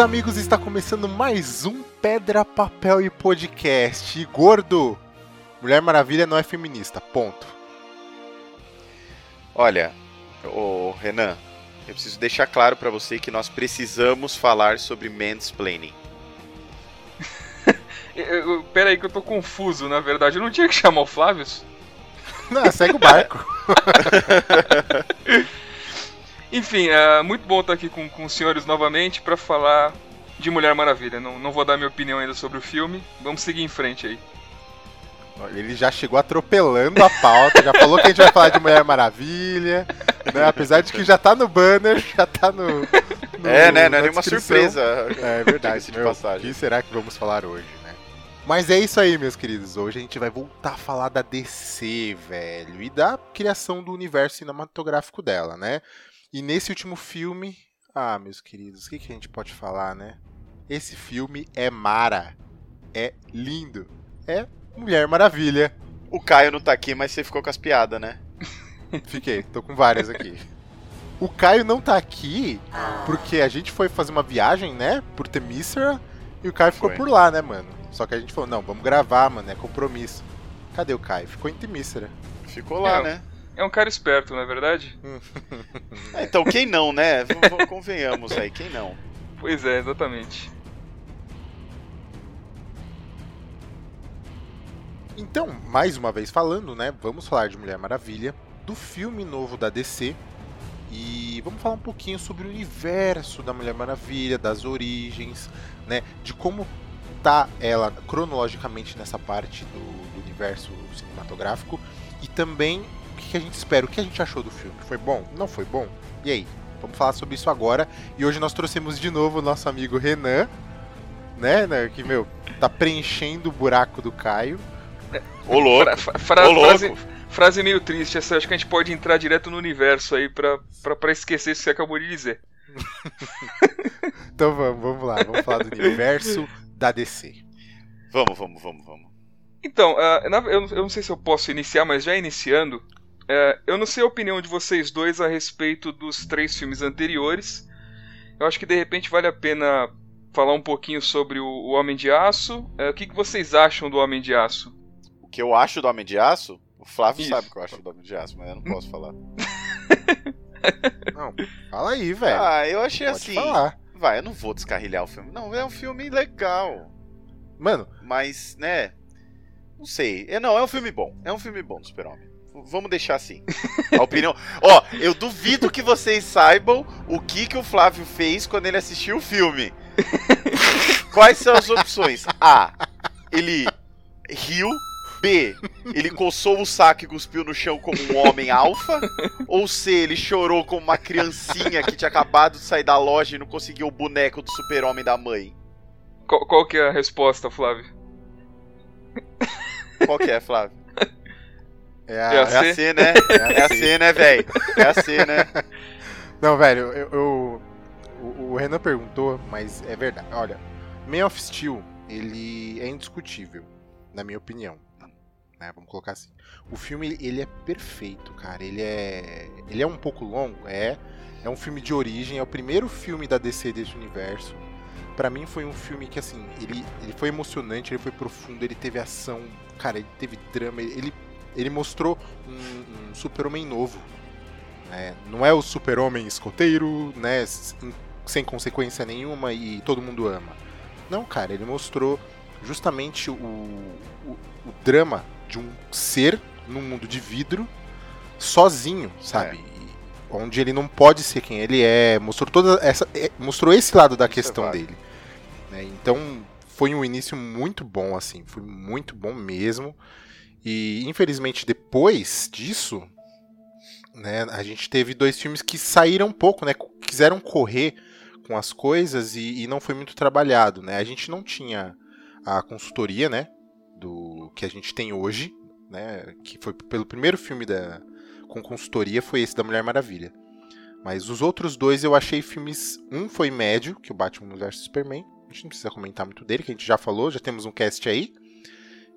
Amigos, está começando mais um Pedra, Papel e Podcast. E gordo, Mulher Maravilha não é feminista, ponto. Olha, o Renan, eu preciso deixar claro para você que nós precisamos falar sobre mansplaining. Pera aí que eu tô confuso, na verdade. Eu não tinha que chamar o Flávio? Não, segue o barco. Enfim, é muito bom estar aqui com, com os senhores novamente para falar de Mulher Maravilha. Não, não vou dar minha opinião ainda sobre o filme. Vamos seguir em frente aí. Ele já chegou atropelando a pauta, já falou que a gente vai falar de Mulher Maravilha, né? Apesar de que já tá no banner, já tá no. no é, né? Não é nenhuma surpresa. É verdade. Meu, o que será que vamos falar hoje, né? Mas é isso aí, meus queridos. Hoje a gente vai voltar a falar da DC, velho, e da criação do universo cinematográfico dela, né? E nesse último filme, ah, meus queridos, o que, que a gente pode falar, né? Esse filme é mara. É lindo. É Mulher Maravilha. O Caio não tá aqui, mas você ficou com as piadas, né? Fiquei, tô com várias aqui. O Caio não tá aqui porque a gente foi fazer uma viagem, né? Por Temícera. E o Caio ficou foi. por lá, né, mano? Só que a gente falou, não, vamos gravar, mano, é compromisso. Cadê o Caio? Ficou em Temícera. Ficou lá, é, né? É um cara esperto, não é verdade? é, então, quem não, né? Convenhamos aí, quem não? Pois é, exatamente. Então, mais uma vez falando, né? Vamos falar de Mulher Maravilha, do filme novo da DC. E vamos falar um pouquinho sobre o universo da Mulher Maravilha, das origens, né? De como tá ela cronologicamente nessa parte do, do universo cinematográfico. E também que a gente espera? O que a gente achou do filme? Foi bom? Não foi bom? E aí? Vamos falar sobre isso agora. E hoje nós trouxemos de novo o nosso amigo Renan, né? né que, meu, tá preenchendo o buraco do Caio. Ô louco! Fra fra Ô, louco. Frase, frase meio triste, essa acho que a gente pode entrar direto no universo aí pra, pra, pra esquecer isso que você acabou de dizer. então vamos, vamos lá, vamos falar do universo da DC. Vamos, vamos, vamos, vamos. Então, uh, eu, eu não sei se eu posso iniciar, mas já iniciando, é, eu não sei a opinião de vocês dois a respeito dos três filmes anteriores. Eu acho que de repente vale a pena falar um pouquinho sobre o, o Homem de Aço. É, o que, que, vocês acham do Homem de Aço? O que eu acho do Homem de Aço? O Flávio Isso. sabe o que eu acho do Homem de Aço, mas eu não posso falar. não, fala aí, velho. Ah, eu achei Pode assim. Falar. Vai, eu não vou descarrilhar o filme. Não, é um filme legal. Mano. Mas, né? Não sei. É, não, é um filme bom. É um filme bom do Super-Homem. Vamos deixar assim. A opinião. Ó, eu duvido que vocês saibam o que, que o Flávio fez quando ele assistiu o filme. Quais são as opções? A. Ele riu. B. Ele coçou o saco e cuspiu no chão como um homem alfa. Ou C. Ele chorou como uma criancinha que tinha acabado de sair da loja e não conseguiu o boneco do super-homem da mãe. Qual, qual que é a resposta, Flávio? Qual que é, Flávio? É a, é a, C? É a C, né? É a C, né, velho? É a C, né? Não, velho, eu, eu o, o, Renan perguntou, mas é verdade. Olha, Man of Steel, ele é indiscutível, na minha opinião. Né? Vamos colocar assim. O filme, ele é perfeito, cara. Ele é, ele é um pouco longo, é. É um filme de origem, é o primeiro filme da DC desse universo. Para mim foi um filme que assim, ele, ele foi emocionante, ele foi profundo, ele teve ação, cara, ele teve drama, ele ele mostrou um, um super-homem novo. Né? Não é o super-homem escoteiro, né? sem consequência nenhuma e todo mundo ama. Não, cara, ele mostrou justamente o, o, o drama de um ser num mundo de vidro sozinho, sabe? É. Onde ele não pode ser quem ele é. Mostrou toda essa, é, mostrou esse lado da Isso questão é dele. Né? Então foi um início muito bom, assim, foi muito bom mesmo. E infelizmente depois disso, né, a gente teve dois filmes que saíram um pouco, né, quiseram correr com as coisas e, e, não foi muito trabalhado, né? A gente não tinha a consultoria, né, do que a gente tem hoje, né, que foi pelo primeiro filme da com consultoria foi esse da Mulher Maravilha. Mas os outros dois eu achei filmes, um foi médio, que é o Batman vs Superman, a gente não precisa comentar muito dele, que a gente já falou, já temos um cast aí.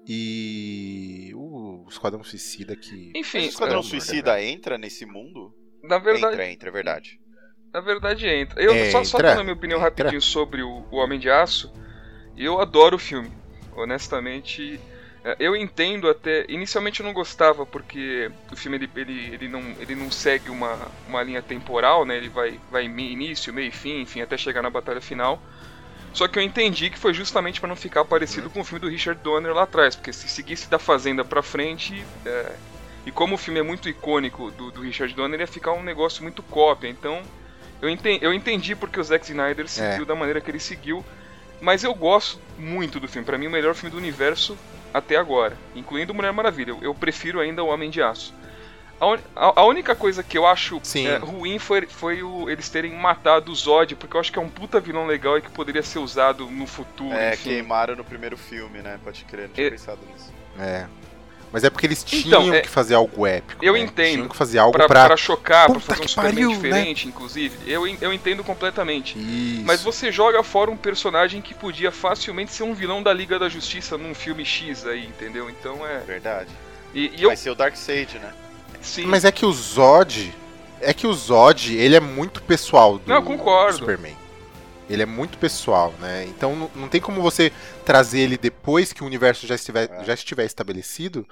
E o Esquadrão Suicida que. Enfim, o Esquadrão Suicida entra nesse mundo? Na verdade. Entra, entra, é verdade. Na verdade entra. Eu, É, só, só dando a minha opinião Entra. rapidinho sobre o, o Homem de Aço, eu adoro o filme. Honestamente, é, eu entendo até. Inicialmente eu não gostava, porque o filme ele, ele, ele, não, ele não segue uma, uma linha temporal, né? Ele vai, vai início, meio e fim, enfim, até chegar na batalha final. Só que eu entendi que foi justamente para não ficar parecido com o filme do Richard Donner lá atrás, porque se seguisse da Fazenda pra frente, é, e como o filme é muito icônico do, do Richard Donner, ia ficar um negócio muito cópia. Então, eu entendi, eu entendi porque o Zack Snyder seguiu da maneira que ele seguiu, mas eu gosto muito do filme. Pra mim, o melhor filme do universo até agora, incluindo Mulher Maravilha. Eu, eu prefiro ainda o Homem de Aço. A, un- a- a única coisa que eu acho Sim. é, ruim foi, foi o- eles terem matado o Zod, porque eu acho que é um puta vilão legal e que poderia ser usado no futuro. É, enfim. queimaram no primeiro filme, né? Pode crer, não tinha É- pensado nisso. É. Mas é porque eles tinham Então, é- que fazer algo épico. Eu né? entendo. Tinham que fazer algo Pra, pra. pra chocar, pra Puta fazer um Superman pariu, né? diferente, inclusive. Eu, eu entendo completamente. Isso. Mas você joga fora um personagem que podia facilmente ser um vilão da Liga da Justiça num filme X aí, entendeu? Então é. Verdade. E, e eu. Vai ser o Darkseid, né? Sim. Mas é que o Zod. É que o Zod, ele é muito pessoal do, Não, concordo. do Superman. Ele é muito pessoal, né? Então não, não tem como você trazer ele depois que o universo já estiver, É. já estiver estabelecido,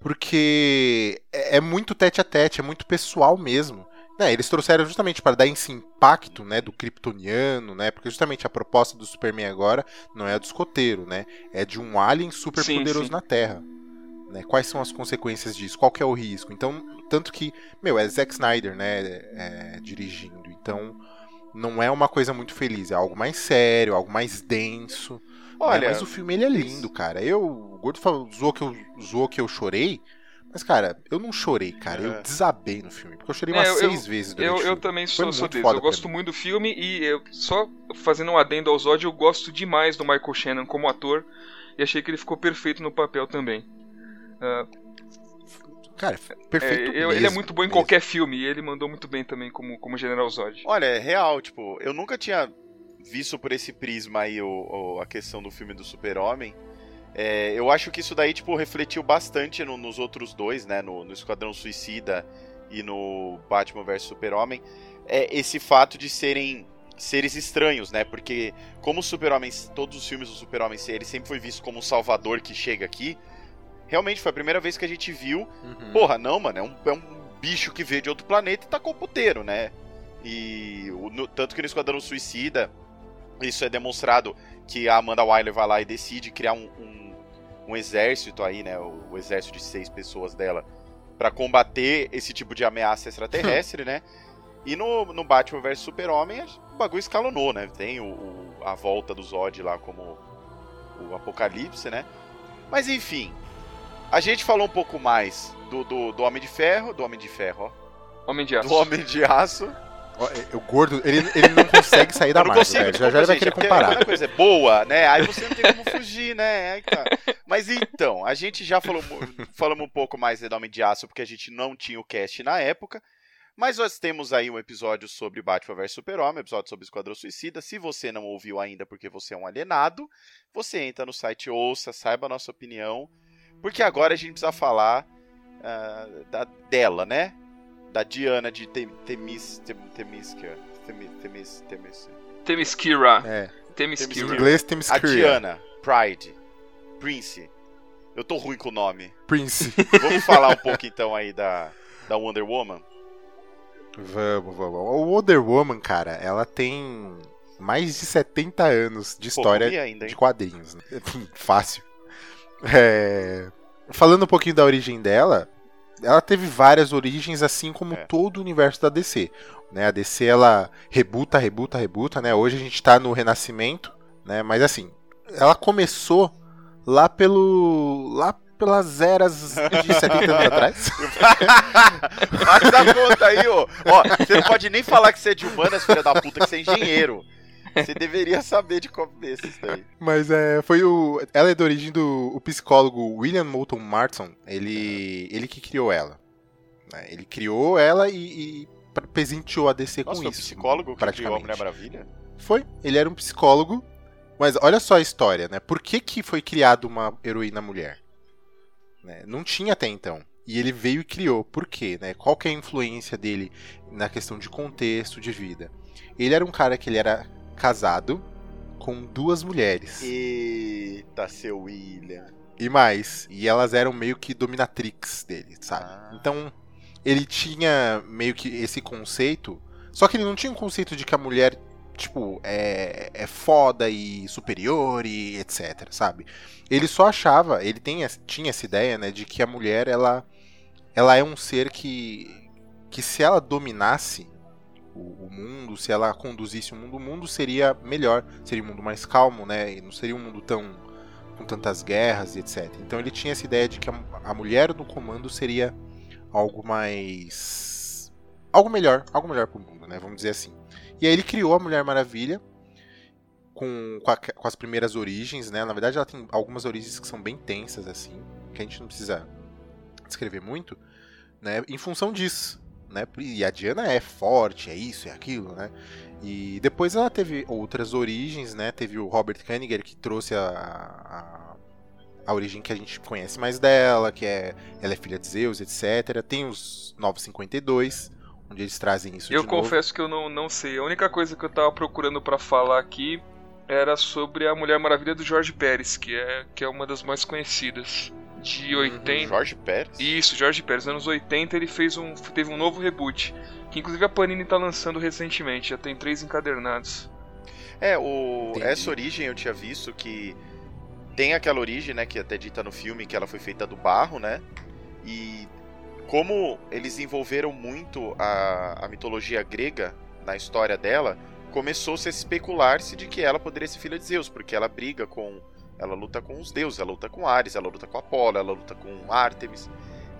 porque é, é muito tete a tete, é muito pessoal mesmo. Né, eles trouxeram justamente para dar esse impacto né, do kryptoniano, né? Porque justamente a proposta do Superman agora não é a do escoteiro, né? É de um alien super Sim, poderoso sim. na Terra. Né? Quais são as consequências disso? Qual que é o risco? Então, tanto que, meu, é Zack Snyder, né, é, dirigindo. Então, não é uma coisa muito feliz, é algo mais sério, algo mais denso. né? Olha, Mas o filme ele é lindo, cara. Eu, o Gordo falou, zoou que eu, zoou que eu chorei, mas, cara, eu não chorei, cara. Eu É. desabei no filme, porque eu chorei É, umas eu- seis vezes durante Eu, o eu filme. também Foi sou, sou foda Eu gosto muito do filme e eu, só fazendo um adendo ao Zod, eu gosto demais do Michael Shannon como ator e achei que ele ficou perfeito no papel também. Ah, Cara, é, perfeito eu- ele é mesmo, muito bom em mesmo. qualquer filme e ele mandou muito bem também como, como General Zod. Olha, é real, tipo, eu nunca tinha visto por esse prisma aí o, o- a questão do filme do Super-Homem. É, eu acho que isso daí, tipo, refletiu bastante no- nos outros dois, né? No, no Esquadrão Suicida e no Batman vs Super-Homem. É esse fato de serem seres estranhos, né? Porque como o Super-Homem, todos os filmes do Super-Homem, ele sempre foi visto como um salvador que chega aqui. Realmente foi a primeira vez que a gente viu Uhum. Porra, não, mano, é um, é um bicho que veio de outro planeta e tacou o puteiro, né? E o- no- tanto que no Esquadrão Suicida, isso é demonstrado que a Amanda Wyler vai lá e decide criar um, um, um exército aí, né? O, o exército de seis pessoas dela, pra combater esse tipo de ameaça extraterrestre, né? E no, no Batman vs Super-Homem, o bagulho escalonou, né? Tem o, o- a volta do Zod lá como o Apocalipse, né? Mas enfim, a gente falou um pouco mais do, do, do Homem de Ferro, do Homem de Ferro, ó, Homem de Aço. do Homem de Aço. É, O gordo, ele, ele não consegue sair da Eu não Marvel, consigo. Já já ele vai querer é porque comparar. Quando a coisa é boa, né? Aí você não tem como fugir, né? Aí, cara. Mas então, a gente já falou, falamos um pouco mais do Homem de Aço, porque a gente não tinha o cast na época. Mas nós temos aí um episódio sobre Batman vs Super-Homem, um episódio sobre Esquadrão Suicida. Se você não ouviu ainda porque você é um alienado, você entra no site ouça, saiba a nossa opinião. Porque agora a gente precisa falar ah, da, dela, né? Da Diana de Tem- Temis... Tem- Temisca. Temi- Temis... Temis... Themyscira. É. Temos Em inglês temos A. Diana, Pride, Prince. Eu tô ruim com o nome. Prince. Vamos falar um pouco então aí da, da Wonder Woman? Vamos, vamos. O Wonder Woman, cara, ela tem mais de 70 anos de Pô, história comi ainda, de quadrinhos. Né? Fácil. É, Falando um pouquinho da origem dela, ela teve várias origens, assim como É. todo o universo da DC. Né? A DC, ela rebuta, rebuta, rebuta, né? Hoje a gente tá no Renascimento, né? Mas assim, ela começou lá pelo... lá pelas eras de 70 anos atrás. Faz a conta aí, ó. Ó, você não pode nem falar que você é de humanas, filha da puta, que você é engenheiro. Você deveria saber de começo isso daí. Mas é, foi o. Ela é da origem do o psicólogo William Moulton Marston. Ele, ele que criou ela. né? Ele criou ela e, e pre- presenteou a DC Nossa, com foi isso. psicólogo que criou a. Mulher Maravilha? Foi. Ele era um psicólogo. Mas olha só a história, né? Por que, que foi criada uma heroína mulher? Né? Não tinha até então. E ele veio e criou. Por quê? Né? Qual que é a influência dele na questão de contexto, de vida? Ele era um cara que ele era casado com duas mulheres. Eita, seu William. E mais. E elas eram meio que dominatrix dele, sabe? Ah. Então, ele tinha meio que esse conceito. Só que ele não tinha um conceito de que a mulher, tipo, é, é foda e superior e etc, sabe? Ele só achava, ele tem, tinha essa ideia, né, de que a mulher, ela, ela é um ser que, que se ela dominasse o, o mundo, se ela conduzisse o mundo, o mundo seria melhor, seria um mundo mais calmo, né, e não seria um mundo tão com tantas guerras e etc. Então ele tinha essa ideia de que a, a mulher no comando seria algo mais. algo melhor, algo melhor pro mundo, né? Vamos dizer assim. E aí ele criou a Mulher Maravilha com, com, a- com as primeiras origens, né? Na verdade, ela tem algumas origens que são bem tensas, assim, que a gente não precisa descrever muito, né? Em função disso, né? E a Diana é forte, é isso, é aquilo, né? E depois ela teve outras origens, né? Teve o Robert Kaniger que trouxe a, a, a origem que a gente conhece mais dela, que é ela é filha de Zeus, etc. Tem os 952, onde eles trazem isso Eu de novo. confesso que eu não, não sei. A única coisa que eu tava procurando pra falar aqui era sobre a Mulher Maravilha do Jorge Pérez, que é, que é uma das mais conhecidas. De 80. Jorge Pérez? Isso, Jorge Pérez. Nos anos 80 ele fez um, teve um novo reboot. Que inclusive a Panini tá lançando recentemente. Já tem três encadernados. É, o... Entendi. essa origem eu tinha visto que tem aquela origem, né, que é até dita no filme, que ela foi feita do barro, né? E como eles envolveram muito a, a mitologia grega na história dela, começou-se a especular-se de que ela poderia ser filha de Zeus, porque ela briga com. Ela luta com os deuses, ela luta com Ares, ela luta com Apolo, ela luta com Artemis.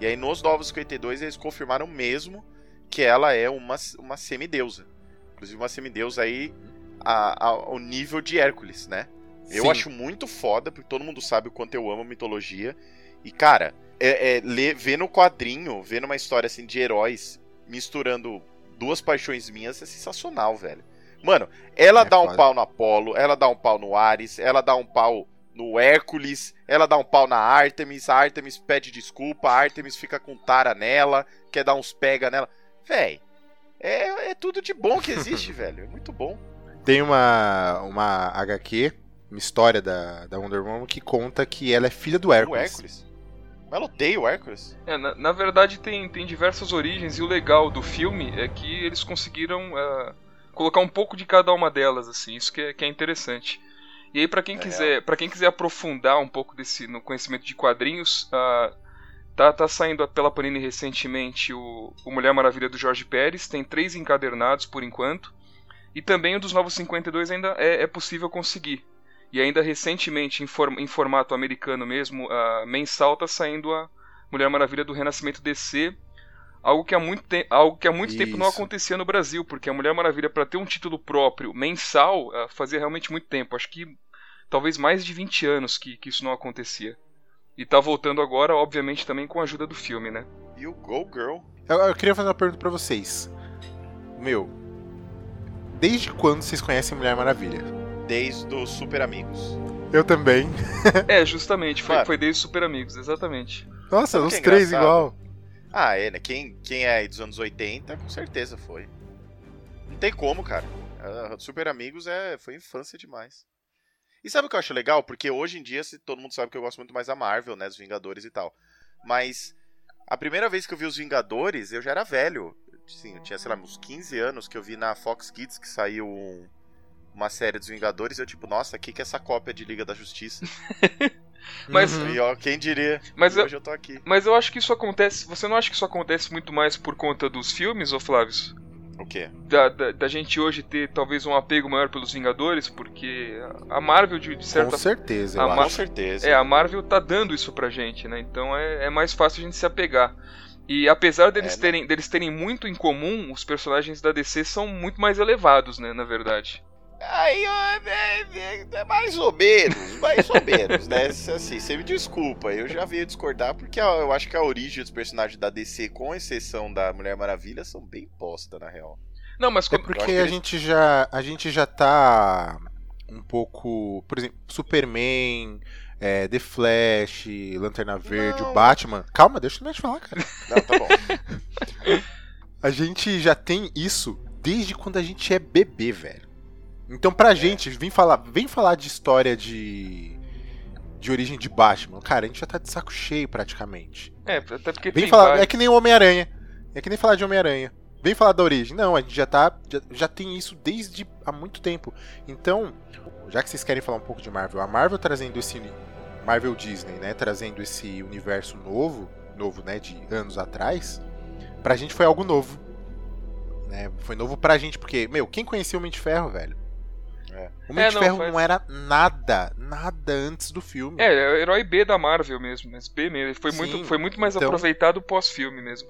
E aí nos Novos 52 eles confirmaram mesmo que ela é uma, uma semideusa. Inclusive uma semideusa aí a- a- ao nível de Hércules, né? Eu Sim. acho muito foda, porque todo mundo sabe o quanto eu amo mitologia. E, cara, é, é, ler, ver no quadrinho, ver numa história assim de heróis misturando duas paixões minhas é sensacional, velho. Mano, ela É dá um foda. pau no Apolo, ela dá um pau no Ares, ela dá um pau no Hércules, ela dá um pau na Artemis, a Artemis pede desculpa, a Artemis fica com tara nela, quer dar uns pega nela. Véi, é, é tudo de bom que existe, velho. É muito bom. Tem uma, uma HQ, uma história da, da Wonder Woman que conta que ela é filha do O Hércules. Hércules. Mas ela odeia o Hércules. É, na, na verdade tem, tem diversas origens e o legal do filme é que eles conseguiram ah, colocar um pouco de cada uma delas, assim, isso que é, que é interessante. E aí pra quem É quiser, para quem quiser aprofundar um pouco desse no conhecimento de quadrinhos, ah, tá, tá saindo pela Panini recentemente o, o Mulher Maravilha do Jorge Pérez, tem três encadernados por enquanto, e também o dos Novos 52 ainda é, é possível conseguir. E ainda recentemente, em, form- em formato americano mesmo, ah, mensal, tá saindo a Mulher Maravilha do Renascimento DC. Algo que há muito, te- algo que há muito tempo não acontecia no Brasil, porque a Mulher Maravilha, para ter um título próprio mensal, ah, fazia realmente muito tempo. Acho que talvez mais de 20 anos que, que isso não acontecia. E tá voltando agora, obviamente, também com a ajuda do filme, né? E o Go Girl. Eu, eu queria fazer uma pergunta pra vocês. Meu, desde quando vocês conhecem Mulher Maravilha? Desde os Super Amigos. Eu também. É, justamente, foi, foi desde Super Amigos, exatamente. Nossa, Sabe os é três engraçado? igual. Ah, é, né? Quem, quem é dos anos 80, com certeza foi. Não tem como, cara. Ah, Super Amigos é, foi infância demais. E sabe o que eu acho legal? Porque hoje em dia se- todo mundo sabe que eu gosto muito mais da Marvel, né? Dos Vingadores e tal. Mas a primeira vez que eu vi os Vingadores, eu já era velho. Sim, eu tinha, sei lá, uns 15 anos que eu vi na Fox Kids que saiu um- uma série dos Vingadores. Eu, tipo, nossa, o que, que é essa cópia de Liga da Justiça? Mas-. E ó, quem diria? Mas eu- hoje eu tô aqui. Mas eu acho que isso acontece. Você não acha que isso acontece muito mais por conta dos filmes, ô Flávio? O quê? Da, da, da gente hoje ter talvez um apego maior pelos Vingadores, porque a Marvel, de, de Com certa certeza, a eu Ma- Com certeza. É, a Marvel tá dando isso pra gente, né? Então é, é mais fácil a gente se apegar. E apesar deles, É, né? terem, deles terem muito em comum, os personagens da DC são muito mais elevados, né? Na verdade. Aí, é, é- é mais ou menos, mais ou menos, né? Assim, você me desculpa, eu já veio discordar porque eu acho que a origem dos personagens da DC, com exceção da Mulher Maravilha, são bem posta, na real. Não, mas É quando- Eu porque a eles- gente já a gente já tá um pouco, por exemplo, Superman, é, The Flash, Lanterna Verde, Não. o Batman. Calma, deixa eu te falar, cara. Não, tá bom. A gente já tem isso desde quando a gente é bebê, velho. Então pra gente, vem falar, vem falar de história de de origem de Batman. Cara, a gente já tá de saco cheio praticamente. É, até porque Vem tem falar, vários. é que nem o Homem-Aranha. É que nem falar de Homem-Aranha. Vem falar da origem. Não, a gente já tá já, já tem isso desde há muito tempo. Então, já que vocês querem falar um pouco de Marvel, a Marvel trazendo esse Marvel Disney, né, trazendo esse universo novo, novo, né, de anos atrás, pra gente foi algo novo. Né? Foi novo pra gente porque, meu, quem conhecia o Homem de Ferro, velho? É. O Homem É, de não, Ferro faz- não era nada, nada antes do filme. É, é o herói B da Marvel mesmo, mas B mesmo. Ele foi, Sim, muito, foi muito mais então- aproveitado pós-filme mesmo.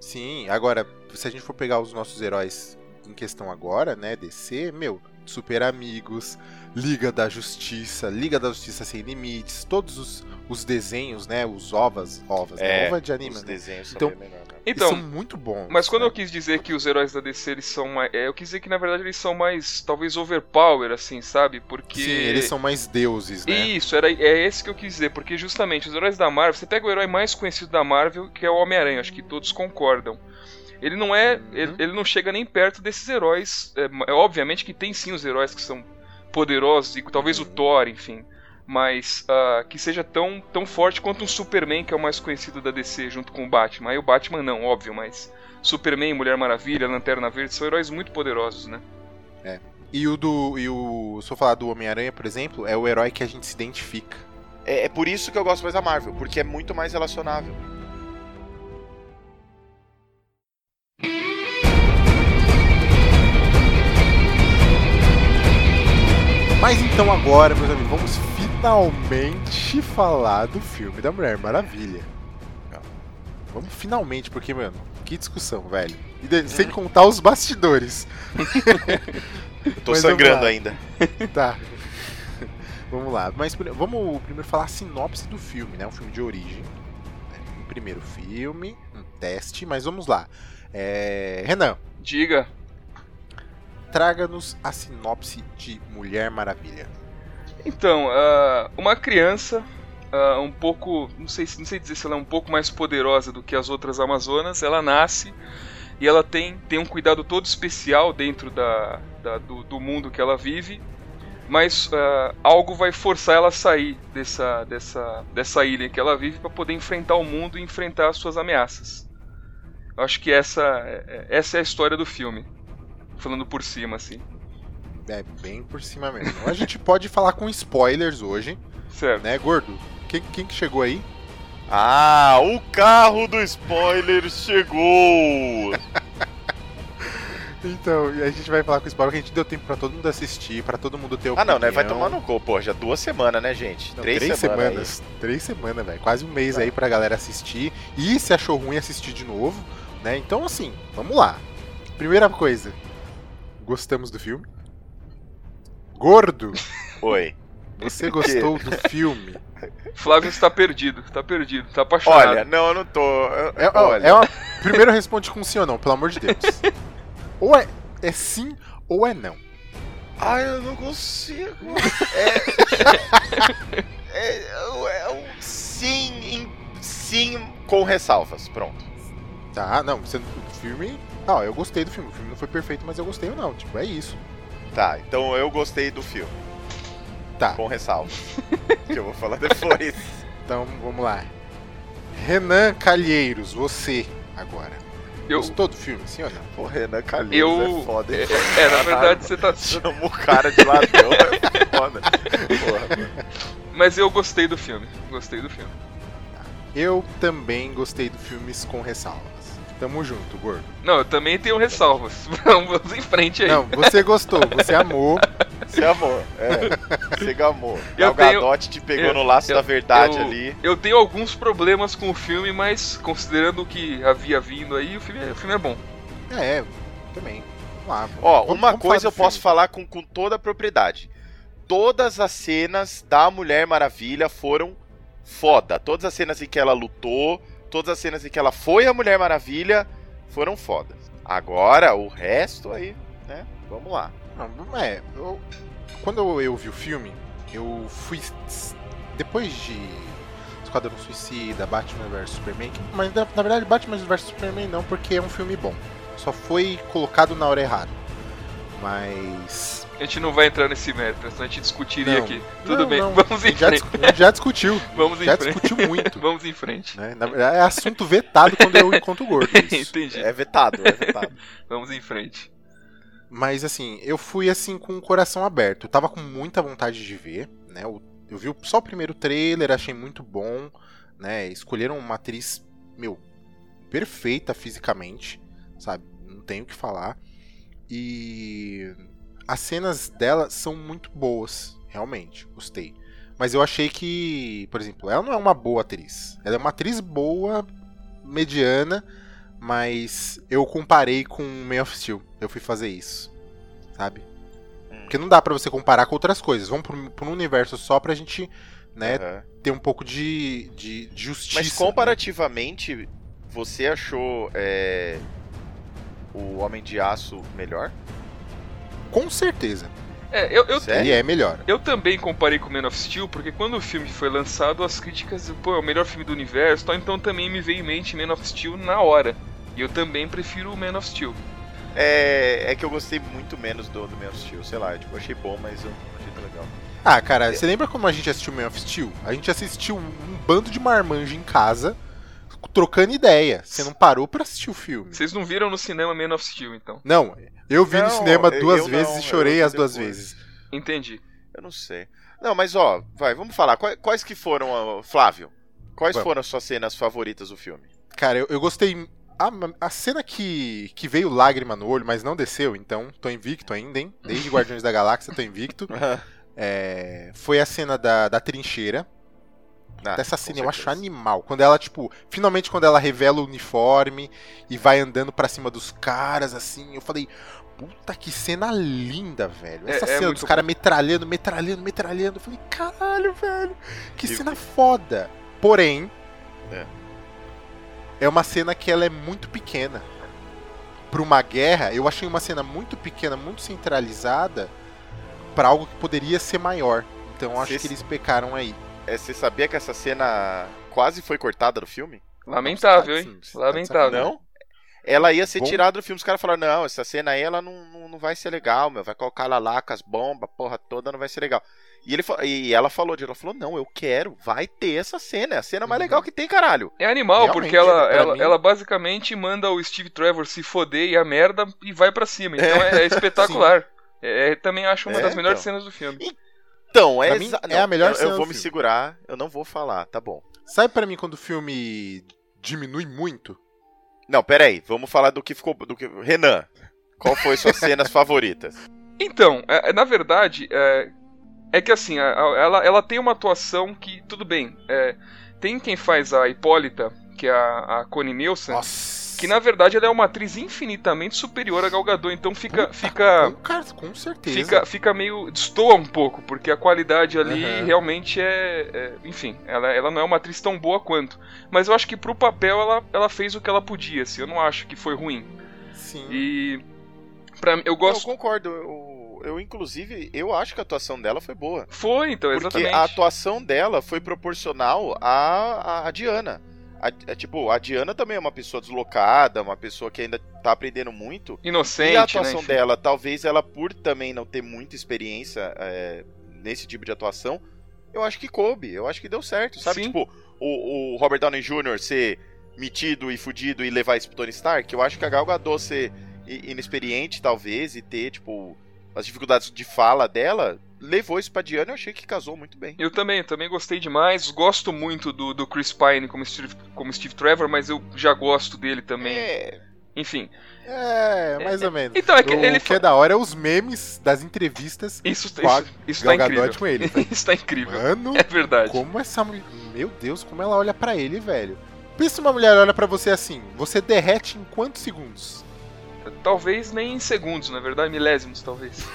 Sim, agora, se a gente for pegar os nossos heróis em questão agora, né, DC, meu, Super Amigos, Liga da Justiça, Liga da Justiça Sem Limites, todos os, os desenhos, né, os ovas, ovas, né, É, ova de anime, Os né, desenhos são Então- bem melhor, né? eles Então, são muito bons. Mas quando né? eu quis dizer que os heróis da DC eles são mais. é, eu quis dizer que na verdade eles são mais. talvez overpower, assim, sabe? Porque. Sim, eles são mais deuses, né? Isso, era, é esse que eu quis dizer, porque justamente os heróis da Marvel, você pega o herói mais conhecido da Marvel, que é o Homem-Aranha, acho que todos concordam. Ele não é. Uhum. Ele, ele não chega nem perto desses heróis. É, é, obviamente que tem sim os heróis que são poderosos, e talvez o Uhum. Thor, enfim. Mas ah, que seja tão, tão forte quanto um Superman, que é o mais conhecido da DC, junto com o Batman. Aí o Batman não, óbvio, mas Superman, Mulher Maravilha, Lanterna Verde são heróis muito poderosos, né? E o do. E o. Se eu falar do Homem-Aranha, por exemplo, é o herói que a gente se identifica. É, é por isso que eu gosto mais da Marvel, porque é muito mais relacionável. Mas então agora, meus amigos, vamos finalmente falar do filme da Mulher Maravilha. Vamos finalmente, porque, mano, que discussão, velho. E de- sem contar os bastidores. Eu tô Mas sangrando ainda. Tá. Vamos lá. Mas vamos primeiro falar a sinopse do filme, né? Um filme de origem. Um primeiro filme, um teste, mas vamos lá. É, Renan, Diga. traga-nos a sinopse de Mulher Maravilha. Então, ah, uma criança ah, um pouco, não sei, se- não sei dizer se ela é um pouco mais poderosa do que as outras Amazonas, ela nasce e ela tem, tem um cuidado todo especial dentro da, da- do, do mundo que ela vive, mas ah, algo vai forçar ela a sair dessa, dessa, dessa ilha que ela vive para poder enfrentar o mundo e enfrentar as suas ameaças. Eu acho que essa, é- é- essa é a história do filme, falando por cima assim. É bem por cima mesmo. A gente pode falar com spoilers hoje, Certo. né, gordo? Quem, quem que chegou aí? Ah, o carro do spoiler chegou! Então, a gente vai falar com spoiler, que a gente deu tempo pra todo mundo assistir, pra todo mundo ter Ah, opinião. não, né? Vai tomar no cu, pô. Já duas semanas, né, gente? Não, três, três, semanas. semanas. Três semanas, velho. Quase um mês Tá. aí pra galera assistir. E se achou ruim, assistir de novo, né? Então, assim, vamos lá. Primeira coisa. Gostamos do filme? Gordo. Oi. você gostou do filme? Flávio está perdido, está perdido, está apaixonado. Olha, não, eu não tô. eu- É, olha, é uma... Primeiro responde com sim ou não, pelo amor de Deus. Ou é, é sim ou é não. Ai, eu não consigo. É. é, é um sim, em- sim com ressalvas. Pronto. Tá, não, você, o filme. Ó, eu gostei do filme. O filme não foi perfeito, mas eu gostei ou não. Tipo, é isso. Tá, então eu gostei do filme. Tá. Com ressalvas. que eu vou falar depois. Então vamos lá. Renan Calheiros, você agora. Eu, Gostou do filme, sim ou não? Pô, Renan Calheiros Eu- é foda, hein? é, na verdade você tá. Chama o cara de ladrão, é foda. Porra, mano. Mas eu gostei do filme. Gostei do filme. Eu também gostei do filmes com ressalvas. Tamo junto, gordo. Não, eu também tenho ressalvas. Vamos em frente aí. Não, você gostou, você amou. Você amou, é. Você gamou. Eu o tenho- Gadote te pegou eu- no laço eu- da verdade eu- ali. Eu tenho alguns problemas com o filme, mas considerando o que havia vindo aí, o filme, o filme é bom. É, eu também. Vamos lá. Ó, vamos- uma vamos coisa eu posso falar com, com toda a propriedade. Todas as cenas da Mulher Maravilha foram foda. Todas as cenas em que ela lutou, todas as cenas em que ela foi a Mulher Maravilha foram fodas. Agora, o resto aí, né? Vamos lá. Não, é, eu- quando eu, vi o filme, eu fui. Depois de Esquadrão Suicida, Batman vs Superman, que- mas na, na verdade Batman vs Superman não, porque é um filme bom. só foi colocado na hora errada. Mas. A gente não vai entrar nesse mérito, senão a gente discutiria Não. aqui. Tudo Não, bem, não. vamos em Já, frente. dis- a gente já discutiu. Vamos em Já frente. discutiu muito. Vamos em frente. né? Na verdade, é assunto vetado quando eu encontro o gordo. isso. Entendi. É vetado, é vetado. Vamos em frente. Mas assim, eu fui assim com o coração aberto. Eu tava com muita vontade de ver, né? Eu, eu vi só o primeiro trailer, achei muito bom, né? Escolheram uma atriz, meu, perfeita fisicamente, sabe? Não tenho o que falar. E as cenas dela são muito boas, realmente, gostei. Mas eu achei que, por exemplo, ela não é uma boa atriz. Ela é uma atriz boa, mediana, mas eu comparei com Man of Steel. Eu fui fazer isso, sabe? Hum. Porque não dá pra você comparar com outras coisas. Vamos pra um universo só pra gente, né, Aham. ter um pouco de, de, de justiça. Mas comparativamente, você achou é, o Homem de Aço melhor? Com certeza. É, eu, eu, Sério? Ele é melhor. eu também comparei com Man of Steel, porque quando o filme foi lançado, as críticas, pô, é o melhor filme do universo, tal, então também me veio em mente Man of Steel na hora. E eu também prefiro o Man of Steel. É, é que eu gostei muito menos do, do Man of Steel, sei lá, tipo, eu achei bom, mas eu não achei tão legal. Ah, cara, você lembra como a gente assistiu Man of Steel? A gente assistiu um bando de marmanjo em casa, trocando ideia. Você não parou pra assistir o filme. Vocês não viram no cinema Man of Steel, então? Não, eu vi no Não, cinema eu- duas eu vezes não, e chorei as duas depois. vezes. Entendi. Eu não sei. Não, mas ó, vai, vamos falar. Quais, quais que foram, ó, Flávio? Quais Vamos. foram as suas cenas favoritas do filme? Cara, eu, eu gostei. A, a cena que, que veio lágrima no olho, mas não desceu, então tô invicto ainda, hein? Desde Guardiões da Galáxia tô invicto. É, foi a cena da, da trincheira. Ah, Dessa cena eu acho animal. Quando ela, tipo, finalmente quando ela revela o uniforme e vai andando pra cima dos caras, assim, eu falei, puta que cena linda, velho. É- Essa é cena muito dos caras metralhando, metralhando, metralhando. Eu falei, caralho, velho, que E- cena foda. Porém, É. é uma cena que ela é muito pequena. Pra uma guerra, eu achei uma cena muito pequena, muito centralizada, pra algo que poderia ser maior. Então eu acho que eles pecaram aí. É, você sabia que essa cena quase foi cortada do filme? Lamentável, hein? tá tá Lamentável. Não? Ela ia ser Bom. tirada do filme. Os caras falaram: não, essa cena aí ela não, não, não vai ser legal, meu. Vai colocar ela lá com as bombas, porra toda, não vai ser legal. E, ele, e ela falou de ela falou: não, eu quero, vai ter essa cena. É a cena mais Uhum. legal que tem, caralho. É animal, Realmente, porque ela, ela, mim- ela basicamente manda o Steve Trevor se foder e a merda e vai pra cima. Então é, é espetacular. É, também acho uma É, das melhores então. cenas do filme. Então, é, mim, é a melhor eu, cena eu vou me segurar, eu não vou falar, tá bom. Sabe pra mim quando o filme diminui muito? Não, pera aí, vamos falar do que ficou. Do que... Renan, qual foi suas cenas favoritas? Então, é- é, na verdade, é, é que assim, a- a- ela, ela tem uma atuação que, tudo bem, é, tem quem faz a Hipólita, que é a, a Connie Nielsen, Nossa. Que na verdade ela é uma atriz infinitamente superior a Gal Gadot, então fica, fica, Com, cara, com certeza. fica, fica meio. destoa um pouco, porque a qualidade ali Aham. realmente é, é- Enfim, ela, ela não é uma atriz tão boa quanto. Mas eu acho que pro papel ela, ela fez o que ela podia, assim, eu não acho que foi ruim. Sim. E. Pra, mim- eu Eu gosto. concordo, eu, eu, inclusive, eu acho que a atuação dela foi boa. Foi, então, Porque exatamente. a atuação dela foi proporcional à, à Diana. A, é, tipo, a Diana também é uma pessoa deslocada, uma pessoa que ainda tá aprendendo muito. Inocente, e a né? atuação enfim. dela, talvez ela, por também não ter muita experiência é, nesse tipo de atuação, eu acho que coube, eu acho que deu certo, sabe? Sim. Tipo, o, o Robert Downey Jr. ser metido e fudido e levar isso pro Tony Stark, eu acho que a Gal Gadot ser inexperiente, talvez, e ter, tipo, as dificuldades de fala dela, levou isso pra Diana e eu achei que casou muito bem. Eu também, eu também gostei demais. Gosto muito do, do Chris Pine como Steve, como Steve Trevor, mas eu já gosto dele também. É, Enfim. É, mais ou menos. Então, é que o ele que é da hora é os memes das entrevistas Isso, com a isso, isso tá incrível. Com ele. isso tá incrível. Mano, É verdade. como essa mulher... Meu Deus, como ela olha pra ele, velho. Pensa uma mulher olha pra você assim, você derrete em quantos segundos? Talvez nem em segundos, na verdade, milésimos, talvez.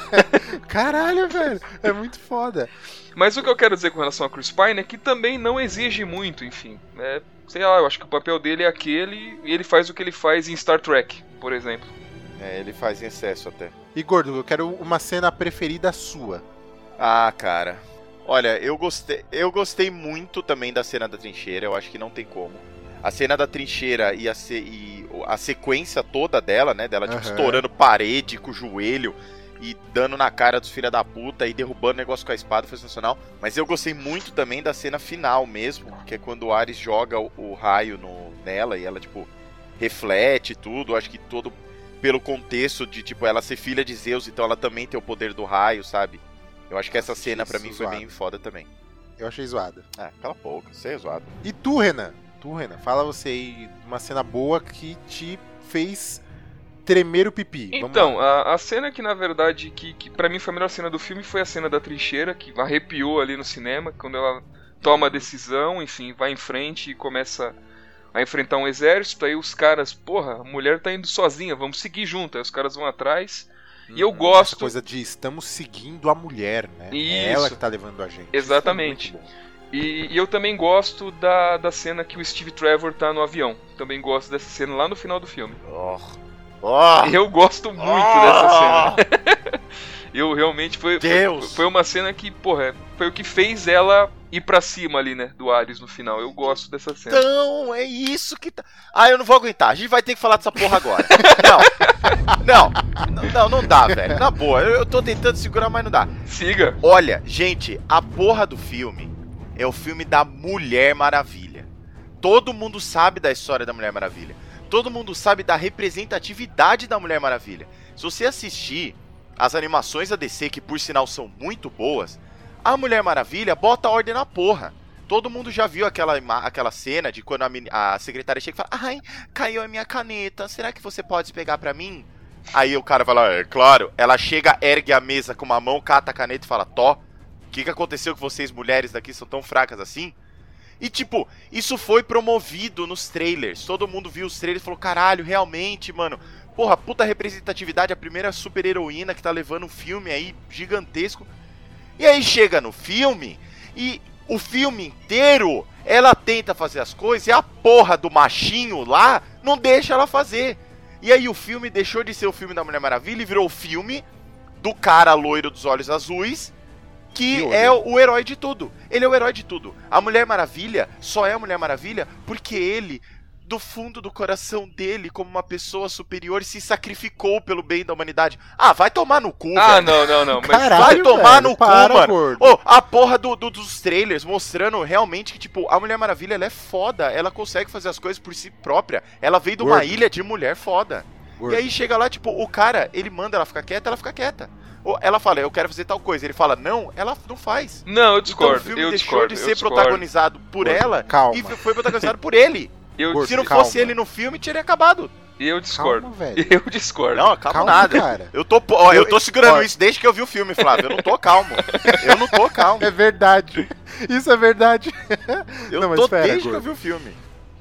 Caralho, velho. É muito foda. Mas o que eu quero dizer com relação a Chris Pine é que também não exige muito, enfim. É, sei lá, eu acho que o papel dele é aquele e ele faz o que ele faz em Star Trek, por exemplo. é, ele faz em excesso até. E gordo, eu quero uma cena preferida sua. Ah, cara. Olha, eu gostei, eu gostei muito também da cena da trincheira, eu acho que não tem como. A cena da trincheira e, a ce- e a sequência toda dela, né? Dela, tipo, Aham. estourando parede com o joelho e dando na cara dos filha da puta e derrubando o negócio com a espada, foi sensacional. Mas eu gostei muito também da cena final mesmo, que é quando o Ares joga o, o raio no, nela e ela, tipo, reflete tudo. Acho que todo pelo contexto de, tipo, ela ser filha de Zeus, então ela também tem o poder do raio, sabe? Eu acho que essa cena pra Isso, mim foi zoado. bem foda também. Eu achei zoada. Ah, cala a boca, você é zoado. E tu, Renan? Tu, Renan, fala você aí uma cena boa que te fez tremer o pipi. Então, a, a cena que na verdade, que, que para mim foi a melhor cena do filme foi a cena da trincheira, que arrepiou ali no cinema, quando ela toma a decisão, enfim, vai em frente e começa a enfrentar um exército, aí os caras, porra, a mulher tá indo sozinha, vamos seguir junto, aí os caras vão atrás. E eu Hum, gosto. Essa coisa de estamos seguindo a mulher, né? É Isso. ela que tá levando a gente. Exatamente. Isso é muito bom. E, e eu também gosto da, da cena que o Steve Trevor tá no avião. Também gosto dessa cena lá no final do filme. Oh. Oh. Eu gosto muito dessa cena. Eu realmente foi, foi, Deus! foi uma cena que, porra, foi o que fez ela ir pra cima ali, né? Do Ares no final. Eu gosto dessa cena. Então, é isso que tá. Ah, eu não vou aguentar. A gente vai ter que falar dessa porra agora. Não. Não, não, não dá, velho. Na boa, eu, eu tô tentando segurar, mas não dá. Siga. Olha, gente, a porra do filme é o filme da Mulher Maravilha. Todo mundo sabe da história da Mulher Maravilha. Todo mundo sabe da representatividade da Mulher Maravilha. Se você assistir as animações da DC, que por sinal são muito boas, a Mulher Maravilha bota ordem na porra. Todo mundo já viu aquela, aquela cena de quando a, a secretária chega e fala: Ai, caiu a minha caneta, será que você pode pegar pra mim? Aí o cara fala: É claro. Ela chega, ergue a mesa com uma mão, cata a caneta e fala: Tó, que, que aconteceu que vocês mulheres daqui são tão fracas assim? E tipo, isso foi promovido nos trailers. Todo mundo viu os trailers e falou: caralho, realmente, mano. Porra, puta representatividade, a primeira super heroína que tá levando um filme aí gigantesco. E aí chega no filme e o filme inteiro ela tenta fazer as coisas e a porra do machinho lá não deixa ela fazer. E aí o filme deixou de ser o filme da Mulher Maravilha e virou o filme do cara loiro dos olhos azuis que é olho. o herói de tudo. Ele é o herói de tudo. A Mulher Maravilha só é a Mulher Maravilha porque ele, do fundo do coração dele, como uma pessoa superior, se sacrificou pelo bem da humanidade. Ah, vai tomar no cu, Ah, velho. não, não, não. Mas Caralho, vai tomar velho, no cu, para, mano. gordo. Ô, a porra do, do- dos trailers mostrando realmente que, tipo, a Mulher Maravilha, ela é foda. Ela consegue fazer as coisas por si própria. Ela veio de uma Gordo. ilha de mulher foda. Gordo. E aí chega lá, tipo, o cara, ele manda ela ficar quieta, ela fica quieta. Ela fala, eu quero fazer tal coisa. Ele fala, não, ela não faz. Não, eu Então o discordo. filme eu deixou discordo. de ser discordo. protagonizado por Gordo, ela calma. e foi protagonizado por ele. Eu, Gordo, Se não calma. fosse ele no filme, teria acabado. eu discordo. Calma, velho. Eu discordo. Não, calma, Calma, nada. cara. Eu tô, ó, eu Eu- tô segurando ó. isso desde que eu vi o filme, Flávio. Eu não tô calmo. Eu não tô calmo. É verdade. Isso é verdade. Eu Não, mas tô espera, desde que eu vi o filme.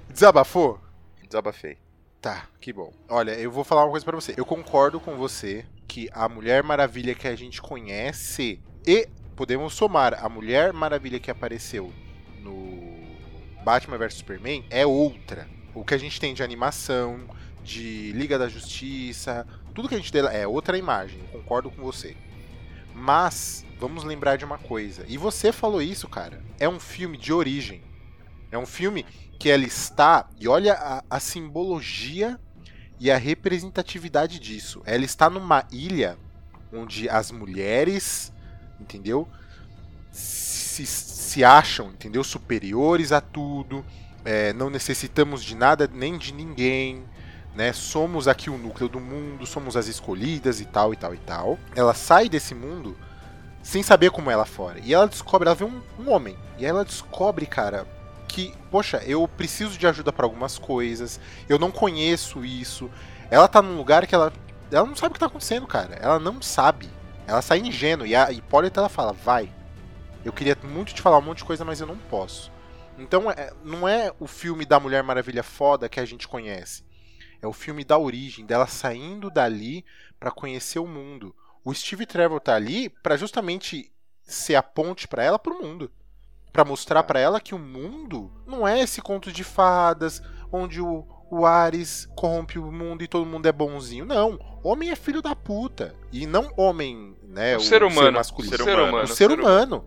Desabafou? Desabafei. Tá, que bom. Olha, eu vou falar uma coisa pra você. Eu concordo com você que a Mulher Maravilha que a gente conhece e podemos somar a Mulher Maravilha que apareceu no Batman vs Superman é outra. O que a gente tem de animação, de Liga da Justiça, tudo que a gente lá é outra imagem. Concordo com você. Mas vamos lembrar de uma coisa. E você falou isso, cara. É um filme de origem. É um filme que ela está, e olha a, a simbologia e a representatividade disso. Ela está numa ilha onde as mulheres, entendeu? Se, se acham, entendeu? Superiores a tudo. é, não necessitamos de nada nem de ninguém. Né? Somos aqui o núcleo do mundo, somos as escolhidas e tal e tal e tal. Ela sai desse mundo sem saber como é lá fora. E ela descobre, ela vê um, um homem. E ela descobre, cara, que, poxa, eu preciso de ajuda para algumas coisas, eu não conheço isso. Ela tá num lugar que ela, ela não sabe o que tá acontecendo, cara. Ela não sabe. Ela sai ingênua. E a Hipólita ela fala, vai. Eu queria muito te falar um monte de coisa, mas eu não posso. Então, é- não é o filme da Mulher Maravilha foda que a gente conhece. É o filme da origem, dela saindo dali para conhecer o mundo. O Steve Trevor tá ali para justamente ser a ponte para ela pro mundo. Pra mostrar pra ela que o mundo não é esse conto de fadas onde o, o Ares corrompe o mundo e todo mundo é bonzinho. Não, homem é filho da puta. E não homem, né, O ser humano. masculino. O ser Ser humano. humano. O ser humano.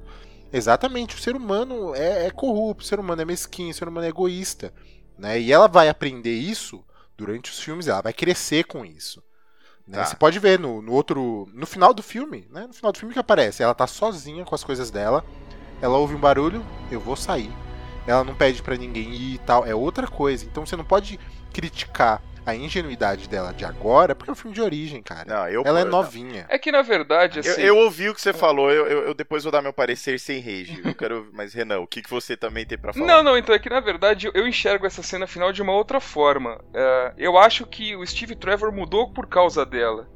Exatamente, o ser humano é, é corrupto, o ser humano é mesquinho, o ser humano é egoísta. Né? E ela vai aprender isso durante os filmes, ela vai crescer com isso. Né? Tá. Você pode ver no, no outro. No final do filme, né? No final do filme que aparece, ela tá sozinha com as coisas dela. Ela ouve um barulho, eu vou sair. Ela não pede pra ninguém ir e tal. É outra coisa. Então você não pode criticar a ingenuidade dela de agora, porque é um filme de origem, cara. Não, eu, ela é não. novinha. É que na verdade, Eu, assim. eu ouvi o que você falou, eu, eu- eu depois vou dar meu parecer sem rage. Eu quero, mas Renan, o que, que você também tem pra falar? Não, não, então é que na verdade eu enxergo essa cena final de uma outra forma. É, eu acho que o Steve Trevor mudou por causa dela.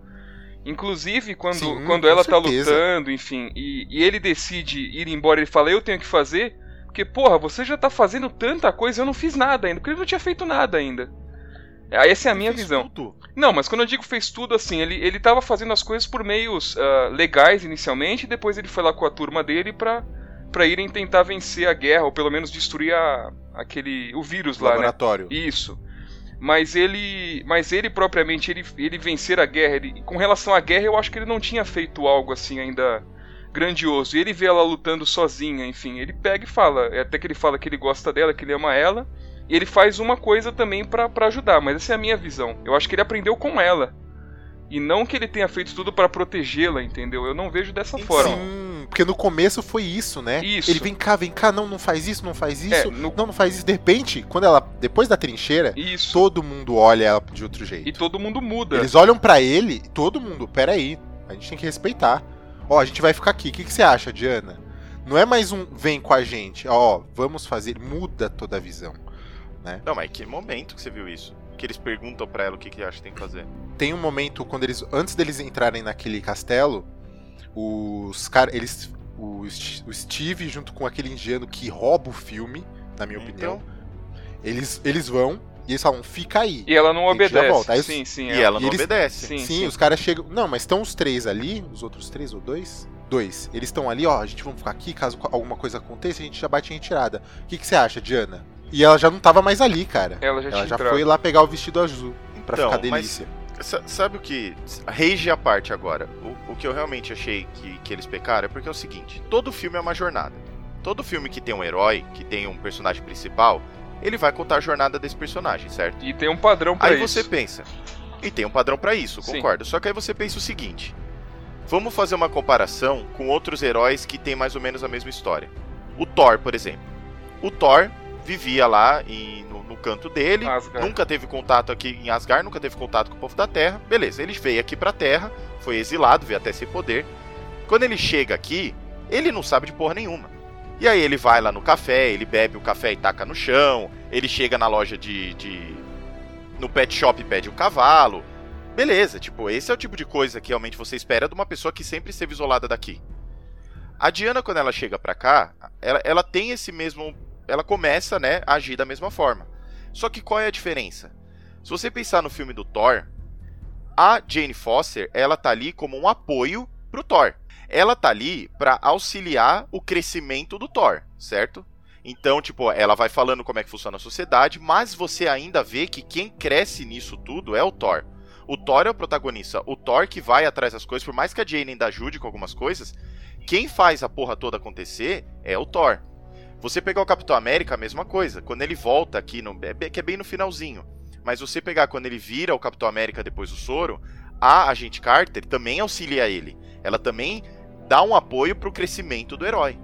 Inclusive, quando, Sim, quando ela tá certeza. lutando, enfim, e, e ele decide ir embora, ele fala, eu tenho que fazer, porque, porra, você já tá fazendo tanta coisa, eu não fiz nada ainda, porque ele não tinha feito nada ainda. Essa é a minha visão. tudo. Não, mas quando eu digo fez tudo assim, ele, ele tava fazendo as coisas por meios ah, legais inicialmente, e depois ele foi lá com a turma dele pra, pra irem tentar vencer a guerra, ou pelo menos destruir a, aquele. o vírus lá, né? Laboratório. Isso. Mas ele. Mas ele propriamente, ele, ele vencer a guerra. Ele, com relação à guerra, eu acho que ele não tinha feito algo assim ainda grandioso. E ele vê ela lutando sozinha, enfim. Ele pega e fala. é Até que ele fala que ele gosta dela, que ele ama ela. E ele faz uma coisa também pra ajudar, mas essa é a minha visão. Eu acho que ele aprendeu com ela. E não que ele tenha feito tudo pra protegê-la, entendeu? Eu não vejo dessa Sim, forma. Sim, porque no começo foi isso, né? Isso. Ele vem cá, vem cá, não, não faz isso, não faz É, isso. no- Não, não faz isso. De repente, quando ela. Depois da trincheira, Isso. todo mundo olha ela de outro jeito. E todo mundo muda. Eles olham pra ele, todo mundo, peraí, a gente tem que respeitar. Ó, a gente vai ficar aqui. O que, que você acha, Diana? Não é mais um vem com a gente, ó, vamos fazer, muda toda a visão. Não, mas que momento que você viu isso? Que eles perguntam pra ela o que, que acha que tem que fazer. Tem um momento quando eles, antes deles entrarem naquele castelo, os caras, eles, o, o Steve junto com aquele indiano que rouba o filme, na minha opinião, Então, eles, eles vão e eles falam, fica aí. E ela não obedece. volta. Aí Sim, sim. e ela e não eles- obedece. Sim, Sim, sim. os caras chegam. Não, mas estão os três ali, os outros três ou dois? Dois. Eles estão ali, ó, a gente vai ficar aqui, caso alguma coisa aconteça, a gente já bate em retirada. O que, que você acha, Diana? E ela já não tava mais ali, cara. Ela já Ela já entrado. foi lá pegar o vestido azul pra Então, ficar delícia. Sa- Sabe o que. Rage à parte agora. O, o que eu realmente achei que, que eles pecaram é porque é o seguinte: todo filme é uma jornada. Todo filme que tem um herói, que tem um personagem principal, ele vai contar a jornada desse personagem, certo? E tem um padrão pra Aí isso. você pensa. E tem um padrão pra isso, Sim. concordo. Só que aí você pensa o seguinte: vamos fazer uma comparação com outros heróis que têm mais ou menos a mesma história. O Thor, por exemplo. O Thor vivia lá em- no, no canto dele, Asgard. nunca teve contato aqui em Asgard, nunca teve contato com o povo da Terra. Beleza, ele veio aqui pra Terra, foi exilado, veio até sem poder. Quando ele chega aqui, ele não sabe de porra nenhuma. E aí ele vai lá no café, ele bebe o café e taca no chão, ele chega na loja de. de- no pet shop e pede um cavalo. Beleza, tipo, esse é o tipo de coisa que realmente você espera de uma pessoa que sempre esteve isolada daqui. A Diana, quando ela chega pra cá, ela, ela tem esse mesmo. Ela começa, né, a agir da mesma forma. Só que qual é a diferença? Se você pensar no filme do Thor, a Jane Foster, ela tá ali como um apoio pro Thor. Ela tá ali pra auxiliar o crescimento do Thor, certo? Então, tipo, ela vai falando como é que funciona a sociedade, mas você ainda vê que quem cresce nisso tudo é o Thor. O Thor é o protagonista, o Thor que vai atrás das coisas, por mais que a Jane ainda ajude com algumas coisas, quem faz a porra toda acontecer é o Thor. Você pegar o Capitão América, a mesma coisa. Quando ele volta aqui, no, é que é bem no finalzinho. Mas você pegar quando ele vira o Capitão América depois do soro, a Agente Carter também auxilia ele. Ela também dá um apoio pro crescimento do herói.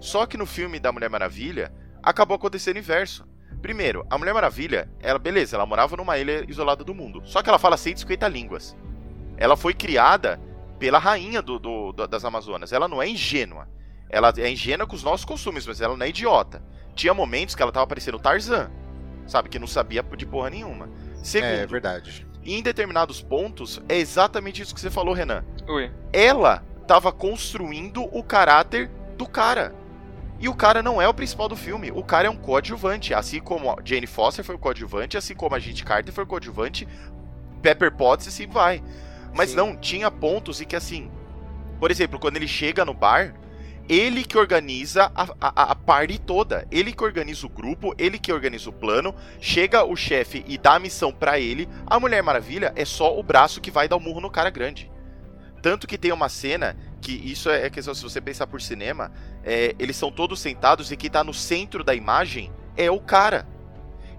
Só que no filme da Mulher Maravilha, acabou acontecendo o inverso. Primeiro, a Mulher Maravilha, ela, beleza, ela morava numa ilha isolada do mundo. Só que ela fala 150 línguas. Ela foi criada pela rainha do, do- do- das Amazonas. Ela não é ingênua. Ela é ingênua com os nossos costumes, mas ela não é idiota. Tinha momentos que ela tava parecendo Tarzan, sabe? Que não sabia de porra nenhuma. Segundo, É verdade. em determinados pontos, é exatamente isso que você falou, Renan. Oi. Ela tava construindo o caráter do cara. E o cara não é o principal do filme. O cara é um coadjuvante. Assim como a Jane Foster foi o coadjuvante, assim como a Gente Carter foi o coadjuvante, Pepper Potts e assim vai. Mas Sim. não, tinha pontos em que assim. Por exemplo, quando ele chega no bar, ele que organiza a, a, a party toda. Ele que organiza o grupo, ele que organiza o plano. Chega o chefe e dá a missão pra ele. A Mulher Maravilha é só o braço que vai dar o murro no cara grande. Tanto que tem uma cena que isso é questão, se você pensar por cinema, é, eles são todos sentados e quem tá no centro da imagem é o cara.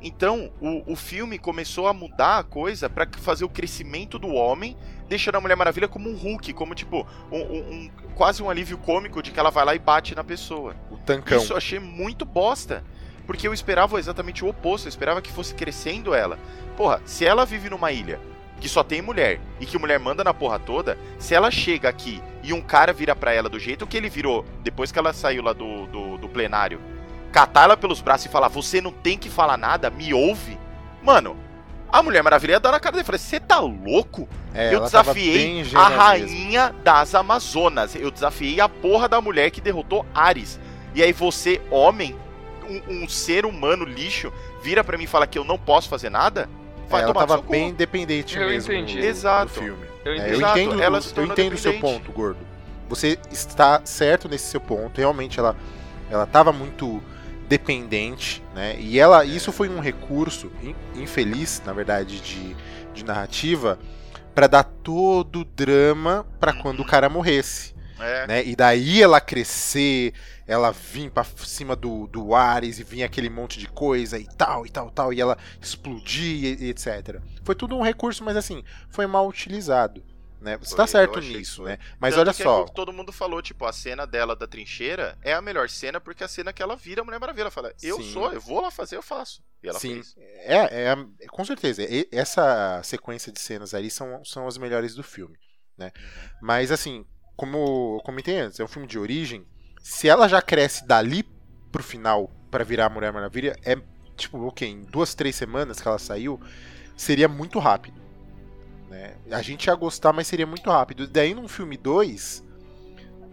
Então, o, o filme começou a mudar a coisa para fazer o crescimento do homem, deixando a Mulher Maravilha como um Hulk, como tipo, um, um, quase um alívio cômico de que ela vai lá e bate na pessoa. O tancão. Isso eu achei muito bosta. Porque eu esperava exatamente o oposto, eu esperava que fosse crescendo ela. Porra, se ela vive numa ilha que só tem mulher e que mulher manda na porra toda, se ela chega aqui e um cara vira pra ela do jeito que ele virou depois que ela saiu lá do, do, do plenário catar ela pelos braços e falar: Você não tem que falar nada, me ouve. Mano, a Mulher Maravilha ia dar na cara dele. Falei: Você tá louco? É, eu ela tava desafiei a rainha das Amazonas. Eu desafiei a porra da mulher que derrotou Ares. E aí você, homem, um, um ser humano lixo, vira pra mim e fala que eu não posso fazer nada? É, Vai ela tomar no tava cu. bem independente Eu mesmo entendi. no, Exato. no filme. Eu É, entendi. eu Exato, entendo, ela se eu entendo o seu dependente. ponto, gordo. Você está certo nesse seu ponto. Realmente ela ela estava muito dependente, né? E ela isso foi um recurso in- infeliz, na verdade, de, de narrativa para dar todo o drama para quando o cara morresse, É. né? E daí ela crescer, ela vir para cima do, do Ares e vir aquele monte de coisa e tal e tal tal e ela explodir e, e etc. Foi tudo um recurso, mas assim foi mal utilizado. Né? Você Foi, tá certo nisso, né? Mas Tanto olha é só, todo mundo falou, tipo, a cena dela da trincheira é a melhor cena porque é a cena que ela vira a Mulher Maravilha. Ela fala, eu Sim. sou, eu vou lá fazer, eu faço. E ela Sim, fez. é, é, com certeza. Essa sequência de cenas ali são, são as melhores do filme, né? Mas assim, como eu comentei antes, é um filme de origem. Se ela já cresce dali pro final pra virar a Mulher Maravilha, é tipo, ok, em duas, três semanas que ela saiu, seria muito rápido. Né? A gente ia gostar, mas seria muito rápido. Daí num filme 2,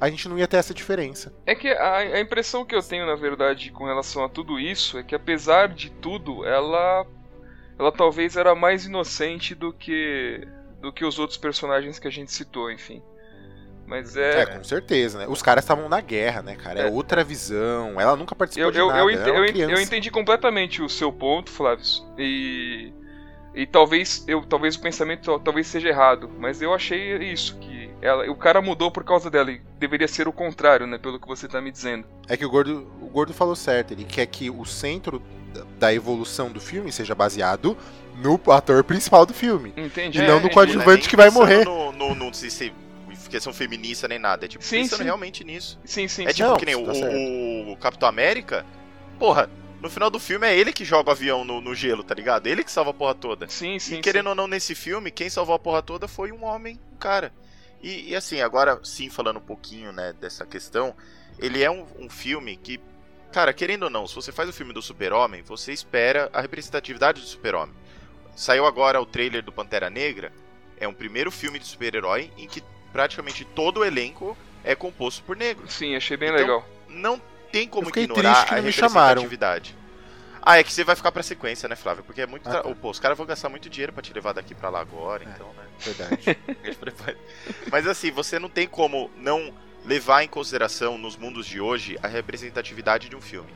a gente não ia ter essa diferença. É que a, a impressão que eu tenho, na verdade, com relação a tudo isso é que apesar de tudo, ela ela talvez era mais inocente do que do que os outros personagens que a gente citou, enfim. Mas É, é, com certeza, né? Os caras estavam na guerra, né, cara? É, É. outra visão. Ela nunca participou eu, de eu, nada. eu, é eu, ent- eu entendi completamente o seu ponto, Flávio. E e talvez eu talvez o pensamento tal- talvez seja errado, mas eu achei isso que ela, o cara mudou por causa dela e deveria ser o contrário, né, pelo que você tá me dizendo. É que o Gordo, o Gordo falou certo. Ele quer que o centro da- evolução do filme seja baseado no ator principal do filme. Entendi. E não no entendi. coadjuvante. É que vai morrer. No, no, no, se, se questão feminista nem nada. É tipo, Sim, pensando sim. realmente nisso. Sim, sim, É sim. tipo Não, que nem tá o, o Capitão América. Porra, no final do filme é ele que joga o avião no, no gelo, tá ligado? Ele que salva a porra toda. Sim, sim. e querendo ou não, nesse filme, quem salvou a porra toda foi um homem, um cara. E, e assim, agora sim, falando um pouquinho, né, dessa questão, ele é um, um filme que, cara, querendo ou não, se você faz o filme do Super-Homem, você espera a representatividade do Super-Homem. Saiu agora o trailer do Pantera Negra, é um primeiro filme de super-herói em que praticamente todo o elenco é composto por negros. Sim, achei bem Então, legal. Não tem como ignorar a representatividade. Ah, é que você vai ficar pra sequência, né, Flávio? Porque é muito. Ah, tra- tá. Pô, os caras vão gastar muito dinheiro pra te levar daqui pra lá agora, É. então, né? Verdade. Mas assim, você não tem como não levar em consideração nos mundos de hoje a representatividade de um filme.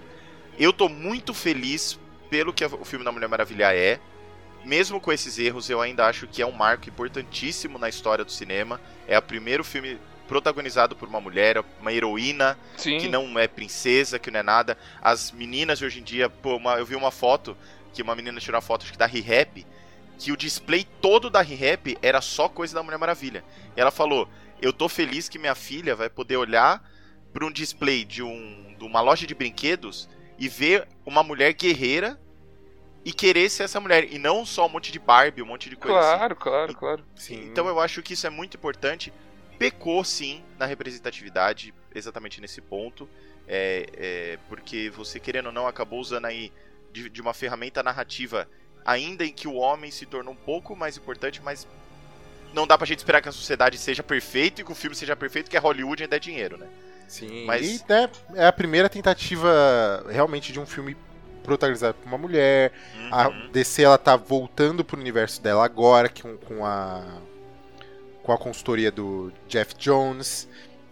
Eu tô muito feliz pelo que o filme da Mulher Maravilha é. Mesmo com esses erros, eu ainda acho que é um marco importantíssimo na história do cinema. É o primeiro filme protagonizado por uma mulher, uma heroína Sim. que não é princesa, que não é nada. As meninas de hoje em dia, pô, uma- eu vi uma foto que uma menina tirou uma foto acho que da Re-Rap, que o display todo da Re-Rap era só coisa da Mulher Maravilha. E ela falou: "Eu tô feliz que minha filha vai poder olhar para um display de um de uma loja de brinquedos e ver uma mulher guerreira e querer ser essa mulher e não só um monte de Barbie, um monte de coisa assim. Claro, claro, claro. Então eu acho que isso é muito importante. Pecou sim na representatividade, exatamente nesse ponto. É, é, porque você, querendo ou não, acabou usando aí de, de uma ferramenta narrativa, ainda em que o homem se tornou um pouco mais importante, mas não dá pra gente esperar que a sociedade seja perfeita e que o filme seja perfeito, que é Hollywood ainda é dinheiro, né? Sim, Mas- e né, é a primeira tentativa realmente de um filme protagonizado por uma mulher. A Uhum. DC ela tá voltando pro universo dela agora com, com a com a consultoria do Jeff Jones.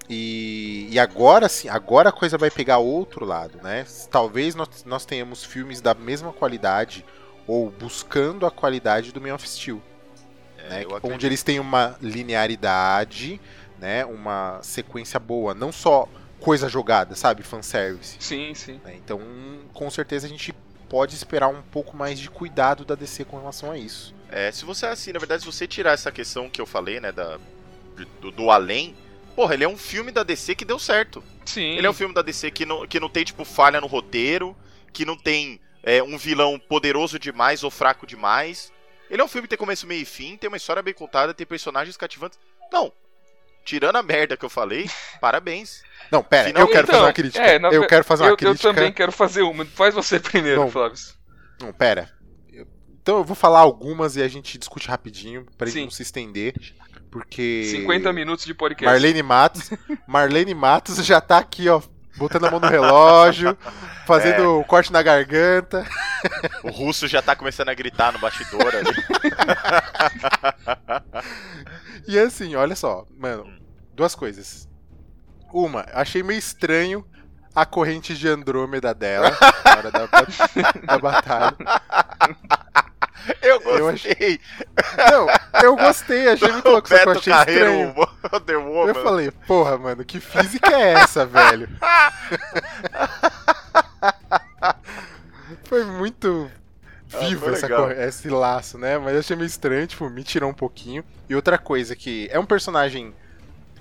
E, e agora sim, agora a coisa vai pegar outro lado, né? Talvez nós, nós tenhamos filmes da mesma qualidade ou buscando a qualidade do Man of Steel, É, né? Onde eles têm uma linearidade, né? Uma sequência boa, não só coisa jogada, sabe? Fanservice. Sim, sim. né? Então, com certeza a gente pode esperar um pouco mais de cuidado da DC com relação a isso. É, se você assim, na verdade, se você tirar essa questão que eu falei, né, da, do, do além, porra, ele é um filme da DC que deu certo. Sim. Ele é um filme da DC que não, que não tem, tipo, falha no roteiro, que não tem é, um vilão poderoso demais ou fraco demais. Ele é um filme que tem começo, meio e fim, tem uma história bem contada, tem personagens cativantes. Não, tirando a merda que eu falei, parabéns. Não, pera, Final- eu quero Então, fazer uma crítica. é, na eu quero fazer uma eu, eu crítica. também quero fazer uma. Faz você primeiro, Flávio. Não, pera. Então eu vou falar algumas e a gente discute rapidinho pra gente Sim. não se estender. Porque. 50 minutos de podcast. Marlene Matos. Marlene Matos já tá aqui, ó. Botando a mão no relógio, fazendo É. o corte na garganta. O russo já tá começando a gritar no bastidor ali. E assim, olha só, mano, duas coisas. Uma, achei meio estranho a corrente de Andrômeda dela na hora da, da batalha. Eu Eu gostei. Não, eu gostei, achei muito louco, só que eu achei Carreiro, estranho. Eu falei, porra, mano, que física é essa, velho? Foi muito vivo Ah, essa cor- esse laço, né? Mas eu achei meio estranho, tipo, me tirou um pouquinho. E outra coisa que é um personagem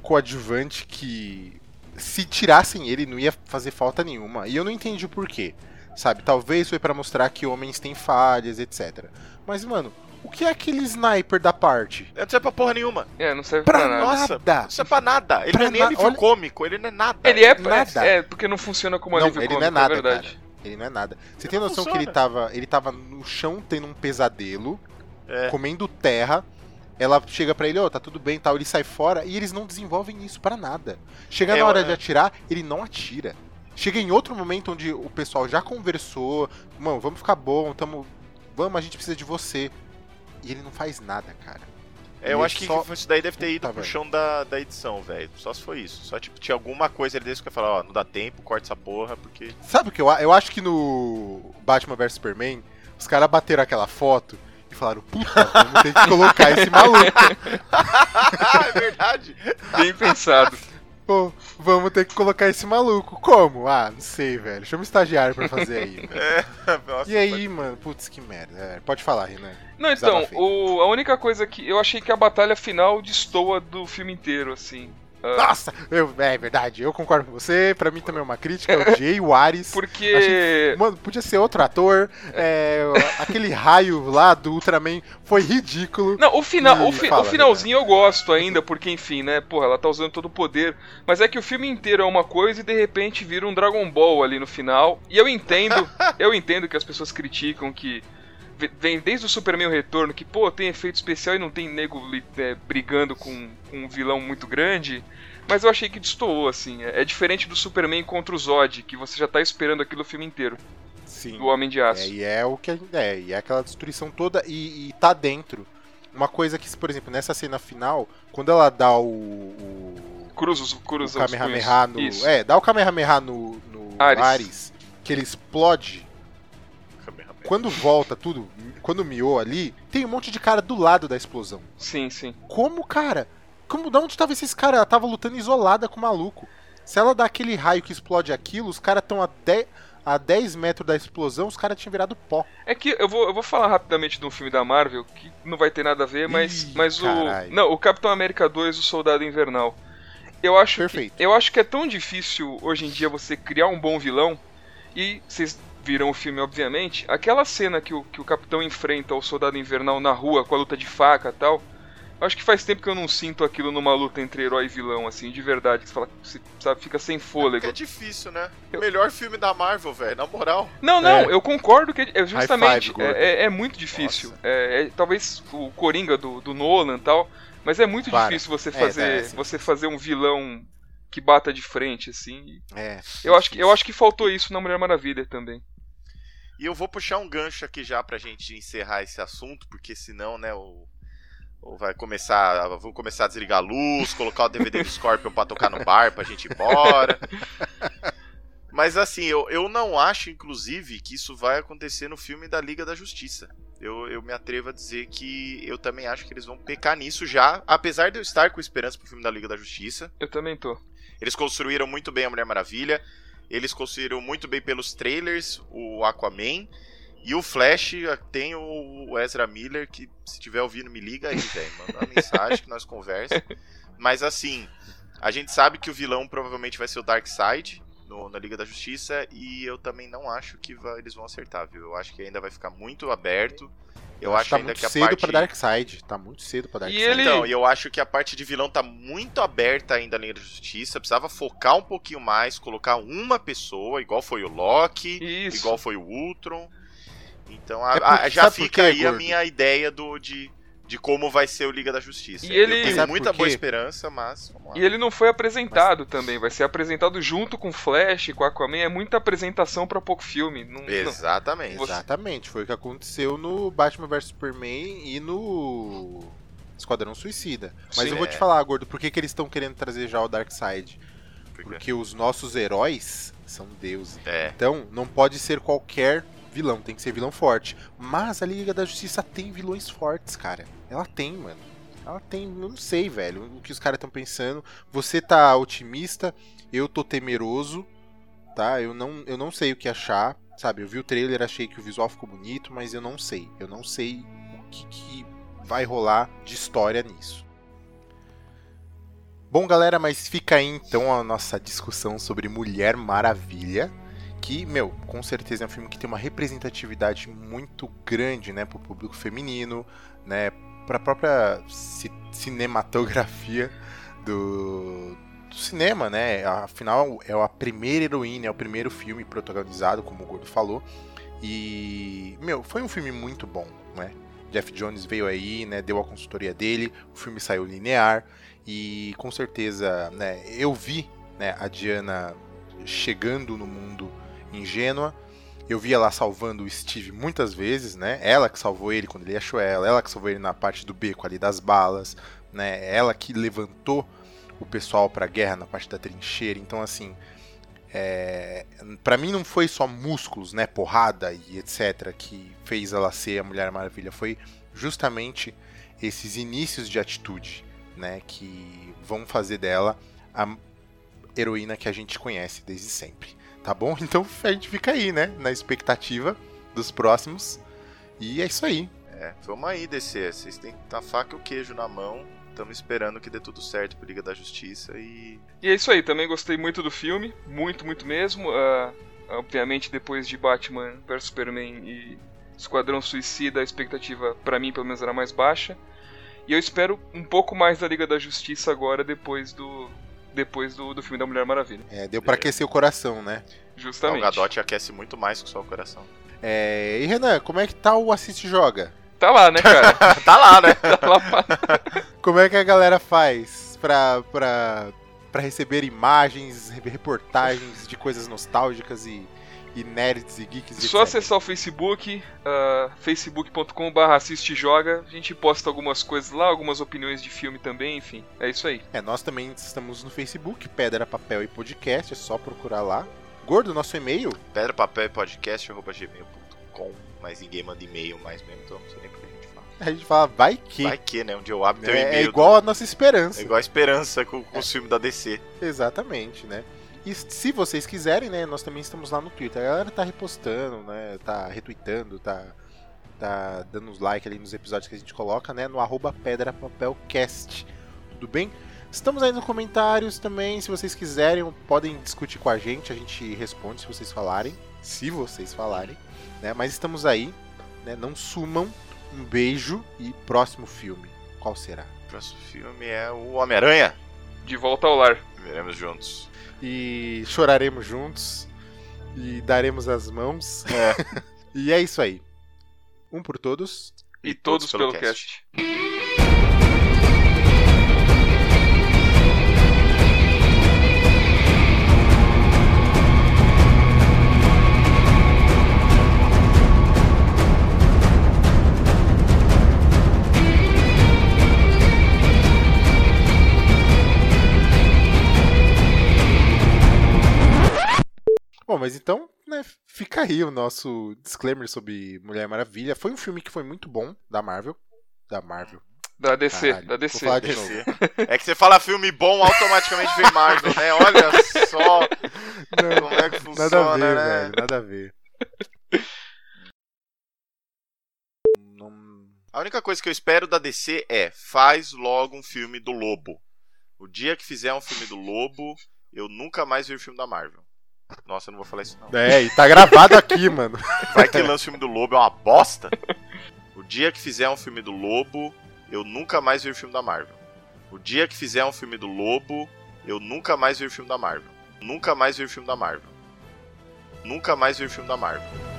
coadjuvante que se tirassem ele não ia fazer falta nenhuma. E eu não entendi o porquê. Sabe, talvez foi pra mostrar que homens têm falhas, etc. Mas, mano, o que é aquele sniper da parte? Não serve pra porra nenhuma. É, não serve Pra pra, nada. Nossa, nada. Não serve pra nada. Ele Pra não é nem na- alívio olha- cômico, ele não é nada. Ele é, Nada. é, é, porque não funciona como Não, alívio ele cômico, não é nada, é verdade. Ele não é nada. Você tem Não noção que funciona. ele tava, ele tava no chão tendo um pesadelo, É. comendo terra. Ela chega pra ele, ó, tá tudo bem e tal. Ele sai fora e eles não desenvolvem isso pra nada. Chega É, na hora é. de atirar, ele não atira. Chega em outro momento onde o pessoal já conversou. Mano, vamos ficar bom, tamo. Vamos, a gente precisa de você. E ele não faz nada, cara. É, eu Ele acho que só- isso daí deve ter ido Puta, pro chão da, da edição, velho. Só se foi isso. Só tipo, tinha alguma coisa ali desse que eu ia falar, ó, não dá tempo, corta essa porra, porque. Sabe o que eu, eu acho que no Batman vs Superman, os caras bateram aquela foto e falaram, puta, vamos ter que colocar esse maluco. é verdade. Bem pensado. Pô, vamos ter que colocar esse maluco. Como? Ah, não sei, velho. Chama um estagiário pra fazer aí, velho. É, nossa, E aí, mano, putz, que merda. É, pode falar, Renan. Não, então, o, a única coisa que eu achei que a batalha final destoa do filme inteiro, assim. Ah, Nossa, eu, é verdade, eu concordo com você. Pra mim também é uma crítica. Eu odiei o Ares. porque. Achei- Mano, podia ser outro ator. É, aquele raio lá do Ultraman foi ridículo. Não, o, final, Ih, o, fi- fala, o finalzinho eu gosto ainda, porque enfim, né? Porra, ela tá usando todo o poder. Mas é que o filme inteiro é uma coisa e de repente vira um Dragon Ball ali no final. E eu entendo, eu entendo que as pessoas criticam que. Ve- Vem desde o Superman o Retorno, que, pô, tem efeito especial e não tem nego é, brigando com, com um vilão muito grande. Mas eu achei que destoou, assim. É, é diferente do Superman contra o Zod, que você já tá esperando aquilo o filme inteiro. Sim. Do Homem de Aço. É, e é o que a gente é, e é aquela destruição toda e, e tá dentro. Uma coisa que, por exemplo, nessa cena final, quando ela dá o. o, Cruza, os- cruza o Kamehameha no. Isso. É, dá o Kamehameha no, no Ares. Ares. que ele explode. Quando volta tudo, quando miou ali, tem um monte de cara do lado da explosão. Sim, sim. Como, cara? Como, da onde tava esses caras? Ela tava lutando isolada com o maluco. Se ela dá aquele raio que explode aquilo, os caras estão a 10, a 10 metros da explosão, os caras tinham virado pó. É que eu vou, eu vou falar rapidamente de um filme da Marvel que não vai ter nada a ver, mas, Ih, mas o. Não, o Capitão América 2, o Soldado Invernal. Eu acho, que, Perfeito. eu acho que é tão difícil hoje em dia você criar um bom vilão. E vocês viram o filme, obviamente. Aquela cena que o, que o Capitão enfrenta o Soldado Invernal na rua com a luta de faca e tal. Eu acho que faz tempo que eu não sinto aquilo numa luta entre herói e vilão, assim, de verdade. Que você fala, você, sabe, fica sem fôlego. É difícil, né? Eu- Melhor filme da Marvel, velho, na moral. Não, não, É. eu concordo que é justamente five, é, é- é muito difícil. É, é talvez o Coringa do, do Nolan e tal, mas é muito Para. difícil você É, fazer é, sim. você fazer um vilão que bata de frente assim. É. Eu acho que eu acho que faltou isso na Mulher Maravilha também. E eu vou puxar um gancho aqui já pra gente encerrar esse assunto, porque senão, né, o. o vai começar. Vou começar a desligar a luz, colocar o DVD do Scorpion pra tocar no bar pra gente ir embora. Mas assim, eu, eu não acho, inclusive, que isso vai acontecer no filme da Liga da Justiça. Eu, eu me atrevo a dizer que eu também acho que eles vão pecar nisso já, apesar de eu estar com esperança pro filme da Liga da Justiça. Eu também tô. Eles construíram muito bem a Mulher Maravilha. Eles construíram muito bem pelos trailers o Aquaman. E o Flash tem o Ezra Miller, que se tiver ouvindo, me liga aí, velho. Manda uma mensagem que nós conversamos. Mas assim, a gente sabe que o vilão provavelmente vai ser o Darkseid no, na Liga da Justiça. E eu também não acho que vai, eles vão acertar, viu? Eu acho que ainda vai ficar muito aberto. Eu acho tá ainda muito que a cedo parte. pra Darkseid. Tá muito cedo pra E Darkseid. ele- Então, e eu acho que a parte de vilão tá muito aberta ainda na Liga da Justiça. Precisava focar um pouquinho mais, colocar uma pessoa, igual foi o Loki, Isso. igual foi o Ultron. Então a- É porque- a- já sabe fica aí a minha ideia do, de, de como vai ser o Liga da Justiça. E ele- Eu tenho muita boa esperança, mas vamos lá. E ele não foi apresentado também, vai ser apresentado junto com Flash, com Aquaman, é muita apresentação pra pouco filme. Não, não- Exatamente. Você- Exatamente, foi o que aconteceu no Batman vs Superman e no Esquadrão Suicida. Mas Sim, eu vou é. te falar, gordo, por que, que eles estão querendo trazer já o Darkseid? Porque- Porque os nossos heróis são deuses. É. Então, não pode ser qualquer vilão, tem que ser vilão forte. Mas a Liga da Justiça tem vilões fortes, cara. Ela tem, mano. Ela tem, eu não sei, velho, o que os caras estão pensando. Você tá otimista, eu tô temeroso, tá? Eu não, eu não sei o que achar, sabe? Eu vi o trailer, achei que o visual ficou bonito, mas eu não sei. Eu não sei o que, que vai rolar de história nisso. Bom, galera, mas fica aí então a nossa discussão sobre Mulher Maravilha. Que, meu, com certeza é um filme que tem uma representatividade muito grande, né, pro público feminino, né, pra própria ci- cinematografia do, do cinema, né? Afinal, é a primeira heroína, é o primeiro filme protagonizado, como o Gordo falou. E, meu, foi um filme muito bom, né? Jeff Jones veio aí, né, deu a consultoria dele, o filme saiu linear e com certeza, né, eu vi, né, a Diana chegando no mundo em Gênua. Eu vi ela salvando o Steve muitas vezes, né? Ela que salvou ele quando ele achou ela, ela que salvou ele na parte do beco ali das balas, né? Ela que levantou o pessoal pra guerra na parte da trincheira. Então, assim, é... para mim não foi só músculos, né? Porrada e etc. que fez ela ser a Mulher Maravilha. Foi justamente esses inícios de atitude, né? Que vão fazer dela a heroína que a gente conhece desde sempre. Tá bom? Então a gente fica aí, né? Na expectativa dos próximos. E é isso aí. É, vamos aí, DC. Vocês têm a faca e o queijo na mão. Estamos esperando que dê tudo certo pro Liga da Justiça e. E é isso aí, também gostei muito do filme, muito, muito mesmo. Ah, obviamente, depois de Batman vs Superman e Esquadrão Suicida, a expectativa, pra mim, pelo menos, era mais baixa. E eu espero um pouco mais da Liga da Justiça agora, depois do depois do, do filme da Mulher Maravilha. É, deu pra aquecer o coração, né? O Justamente. Gadot aquece muito mais que só o coração. É, e Renan, como é que tá o Assiste Joga? Tá lá, né, cara? tá lá, né? tá lá pra... Como é que a galera faz pra, pra, pra receber imagens, reportagens de coisas nostálgicas e, e nerds e geeks e Só etc? acessar o Facebook, uh, facebook.com.br assiste joga. A gente posta algumas coisas lá, algumas opiniões de filme também, enfim. É isso aí. É, nós também estamos no Facebook, Pedra, Papel e Podcast, é só procurar lá. Gordo, nosso e-mail, Pedra, papel e podcast, arroba gmail.com. Mas ninguém manda e-mail mais mesmo, então não sei nem por que a gente fala. a gente fala, vai que. Vai que, né? Um dia eu abro teu é, e-mail. é igual a nossa É esperança. igual a esperança com, com os filmes da DC. Exatamente, né? E se vocês quiserem, né, nós também estamos lá no Twitter. A galera tá repostando, né, tá retweetando, tá, tá dando uns like ali nos episódios que a gente coloca, né, no arroba pedrapapelcast. Tudo bem? Estamos aí nos comentários também, se vocês quiserem, podem discutir com a gente, a gente responde se vocês falarem, se vocês falarem, né? Mas estamos aí, né? Não sumam. Um beijo e próximo filme. Qual será? O próximo filme é o Homem-Aranha. De volta ao lar. Veremos juntos. e choraremos juntos e daremos as mãos. É. E é isso aí. Um por todos. E, todos, pelo cast. Bom, mas então, né, fica aí o nosso disclaimer sobre Mulher Maravilha. Foi um filme que foi muito bom da Marvel. Da Marvel. Da DC, Caralho, da vou DC. falar de DC. novo. É que você fala filme bom, automaticamente vem Marvel, né? Olha só Não, como é que funciona, nada a ver, né? velho. Nada a ver. única coisa que eu espero da DC é faz logo um filme do Lobo. O dia que fizer um filme do Lobo, eu nunca mais ver filme da Marvel. Nossa, eu não vou falar isso não. É, e tá gravado aqui, mano. Vai que lança o filme do Lobo é uma bosta. O dia que fizer um filme do Lobo, eu nunca mais ver filme da Marvel. O dia que fizer um filme do Lobo, eu nunca mais ver filme da Marvel. Nunca mais ver filme da Marvel. Nunca mais ver filme da Marvel.